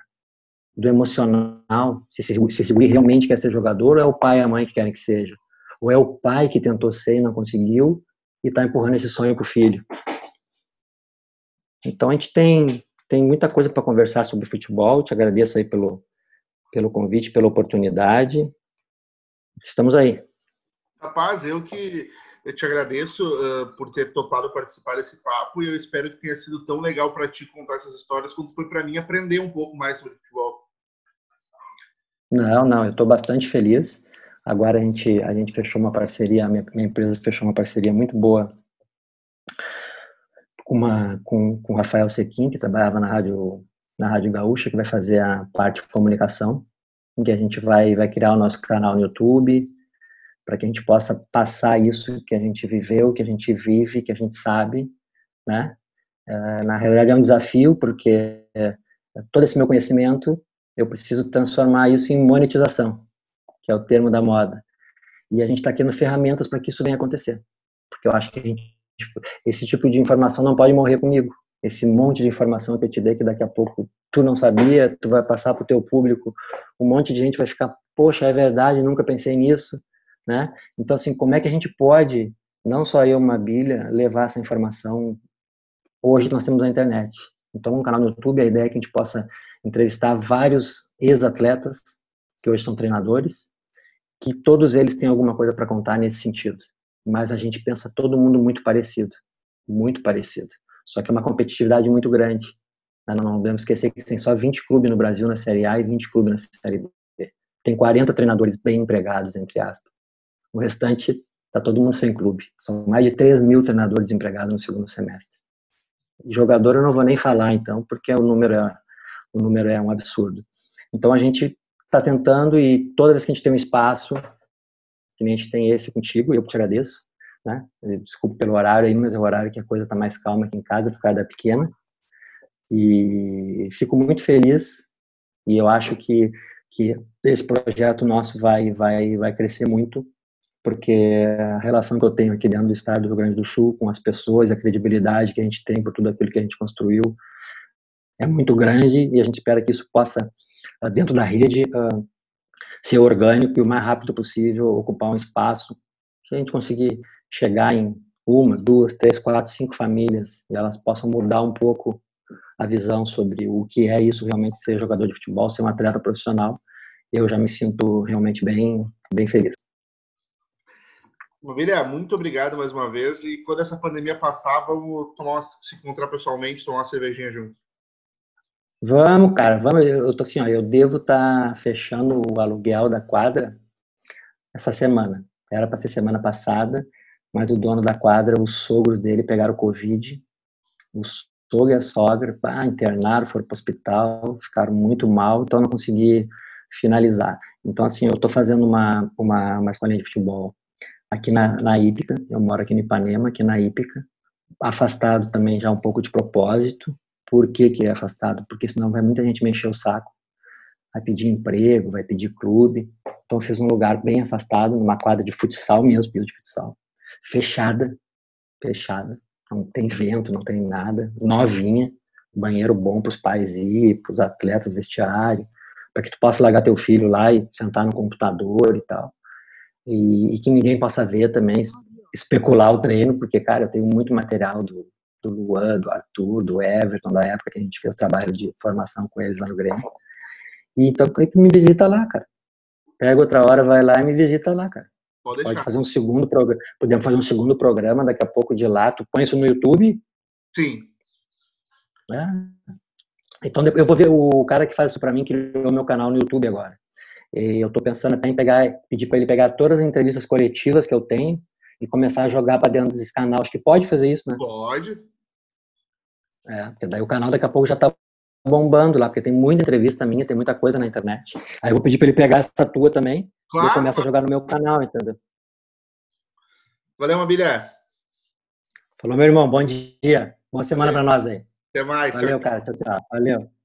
do emocional, se esse, se esse realmente quer ser jogador ou é o pai e a mãe que querem que seja. Ou é o pai que tentou ser e não conseguiu e está empurrando esse sonho para o filho. Então a gente tem tem muita coisa para conversar sobre futebol. Te agradeço aí pelo, pelo convite, pela oportunidade. Estamos aí. Rapaz, eu que eu te agradeço uh, por ter topado participar desse papo e eu espero que tenha sido tão legal para ti contar essas histórias quanto foi para mim aprender um pouco mais sobre futebol. Não, não, eu estou bastante feliz. Agora a gente, a gente fechou uma parceria, a minha, minha empresa fechou uma parceria muito boa uma, com, com o Rafael Sequim, que trabalhava na Rádio, na Rádio Gaúcha, que vai fazer a parte de comunicação, em que a gente vai, vai criar o nosso canal no YouTube, para que a gente possa passar isso que a gente viveu, que a gente vive, que a gente sabe, né? É, na realidade é um desafio, porque é, todo esse meu conhecimento, eu preciso transformar isso em monetização, que é o termo da moda. E a gente está criando ferramentas para que isso venha acontecer. Porque eu acho que a gente Tipo, esse tipo de informação não pode morrer comigo. Esse monte de informação que eu te dei que daqui a pouco tu não sabia, tu vai passar para o teu público, um monte de gente vai ficar, poxa, é verdade, nunca pensei nisso, né? Então, assim, como é que a gente pode, não só eu, uma bilha, levar essa informação hoje nós temos a internet. Então, no canal no YouTube, a ideia é que a gente possa entrevistar vários ex-atletas, que hoje são treinadores, que todos eles têm alguma coisa para contar nesse sentido mas a gente pensa todo mundo muito parecido, muito parecido. Só que é uma competitividade muito grande. Não, não podemos esquecer que tem só 20 clubes no Brasil na Série A e 20 clubes na Série B. Tem 40 treinadores bem empregados, entre aspas. O restante está todo mundo sem clube. São mais de 3 mil treinadores empregados no segundo semestre. Jogador eu não vou nem falar, então, porque o número é, o número é um absurdo. Então a gente está tentando e toda vez que a gente tem um espaço, tem esse contigo, e eu te agradeço, né? Desculpa pelo horário aí, mas é o horário que a coisa está mais calma aqui em casa, por causa da pequena. E fico muito feliz, e eu acho que, que esse projeto nosso vai, vai, vai crescer muito, porque a relação que eu tenho aqui dentro do estado do Rio Grande do Sul, com as pessoas, a credibilidade que a gente tem por tudo aquilo que a gente construiu, é muito grande, e a gente espera que isso possa, dentro da rede, ser orgânico e o mais rápido possível ocupar um espaço. Se a gente conseguir chegar em uma, duas, três, quatro, cinco famílias e elas possam mudar um pouco a visão sobre o que é isso realmente ser jogador de futebol, ser um atleta profissional, eu já me sinto realmente bem, bem feliz. Maravilha, muito obrigado mais uma vez. E quando essa pandemia passar, vamos tomar se encontrar pessoalmente, tomar uma cervejinha junto. Vamos, cara, vamos. Eu tô assim, ó, eu devo estar tá fechando o aluguel da quadra essa semana. Era para ser semana passada, mas o dono da quadra, os sogros dele pegaram Covid. O sogro e a sogra pá, internaram, foram para o hospital, ficaram muito mal, então não consegui finalizar. Então, assim, eu estou fazendo uma, uma, uma escolinha de futebol aqui na, na Ípica, eu moro aqui no Ipanema, aqui na Ípica, afastado também já um pouco de propósito. Por que, que é afastado? Porque senão vai muita gente mexer o saco, vai pedir emprego, vai pedir clube. Então fiz um lugar bem afastado, numa quadra de futsal mesmo, piso de futsal, fechada, fechada, não tem vento, não tem nada, novinha, banheiro bom para os pais ir, para os atletas, vestiário, para que tu possa largar teu filho lá e sentar no computador e tal. E, e, que ninguém possa ver também, especular o treino, porque, cara, eu tenho muito material do, do Luan, do Arthur, do Everton, da época que a gente fez trabalho de formação com eles lá no Grêmio. E então, me visita lá, cara. Pega outra hora, vai lá e me visita lá, cara. Pode, Pode fazer um segundo programa. Podemos fazer um segundo programa daqui a pouco de lá. Tu põe isso no YouTube? Sim. É. Então eu vou ver o cara que faz isso para mim criou meu canal no YouTube agora. E eu tô pensando até em pegar, pedir para ele pegar todas as entrevistas coletivas que eu tenho e começar a jogar para dentro desses canais. Acho que pode fazer isso, né? Pode. É, porque daí o canal daqui a pouco já tá bombando lá, porque tem muita entrevista minha, tem muita coisa na internet. Aí eu vou pedir para ele pegar essa tua também claro. e eu começo a jogar no meu canal, entendeu? Valeu, Mabilha. Falou, meu irmão. Bom dia. Boa semana para nós aí. Até mais. Valeu, tchau. cara. Tchau, tchau. Valeu.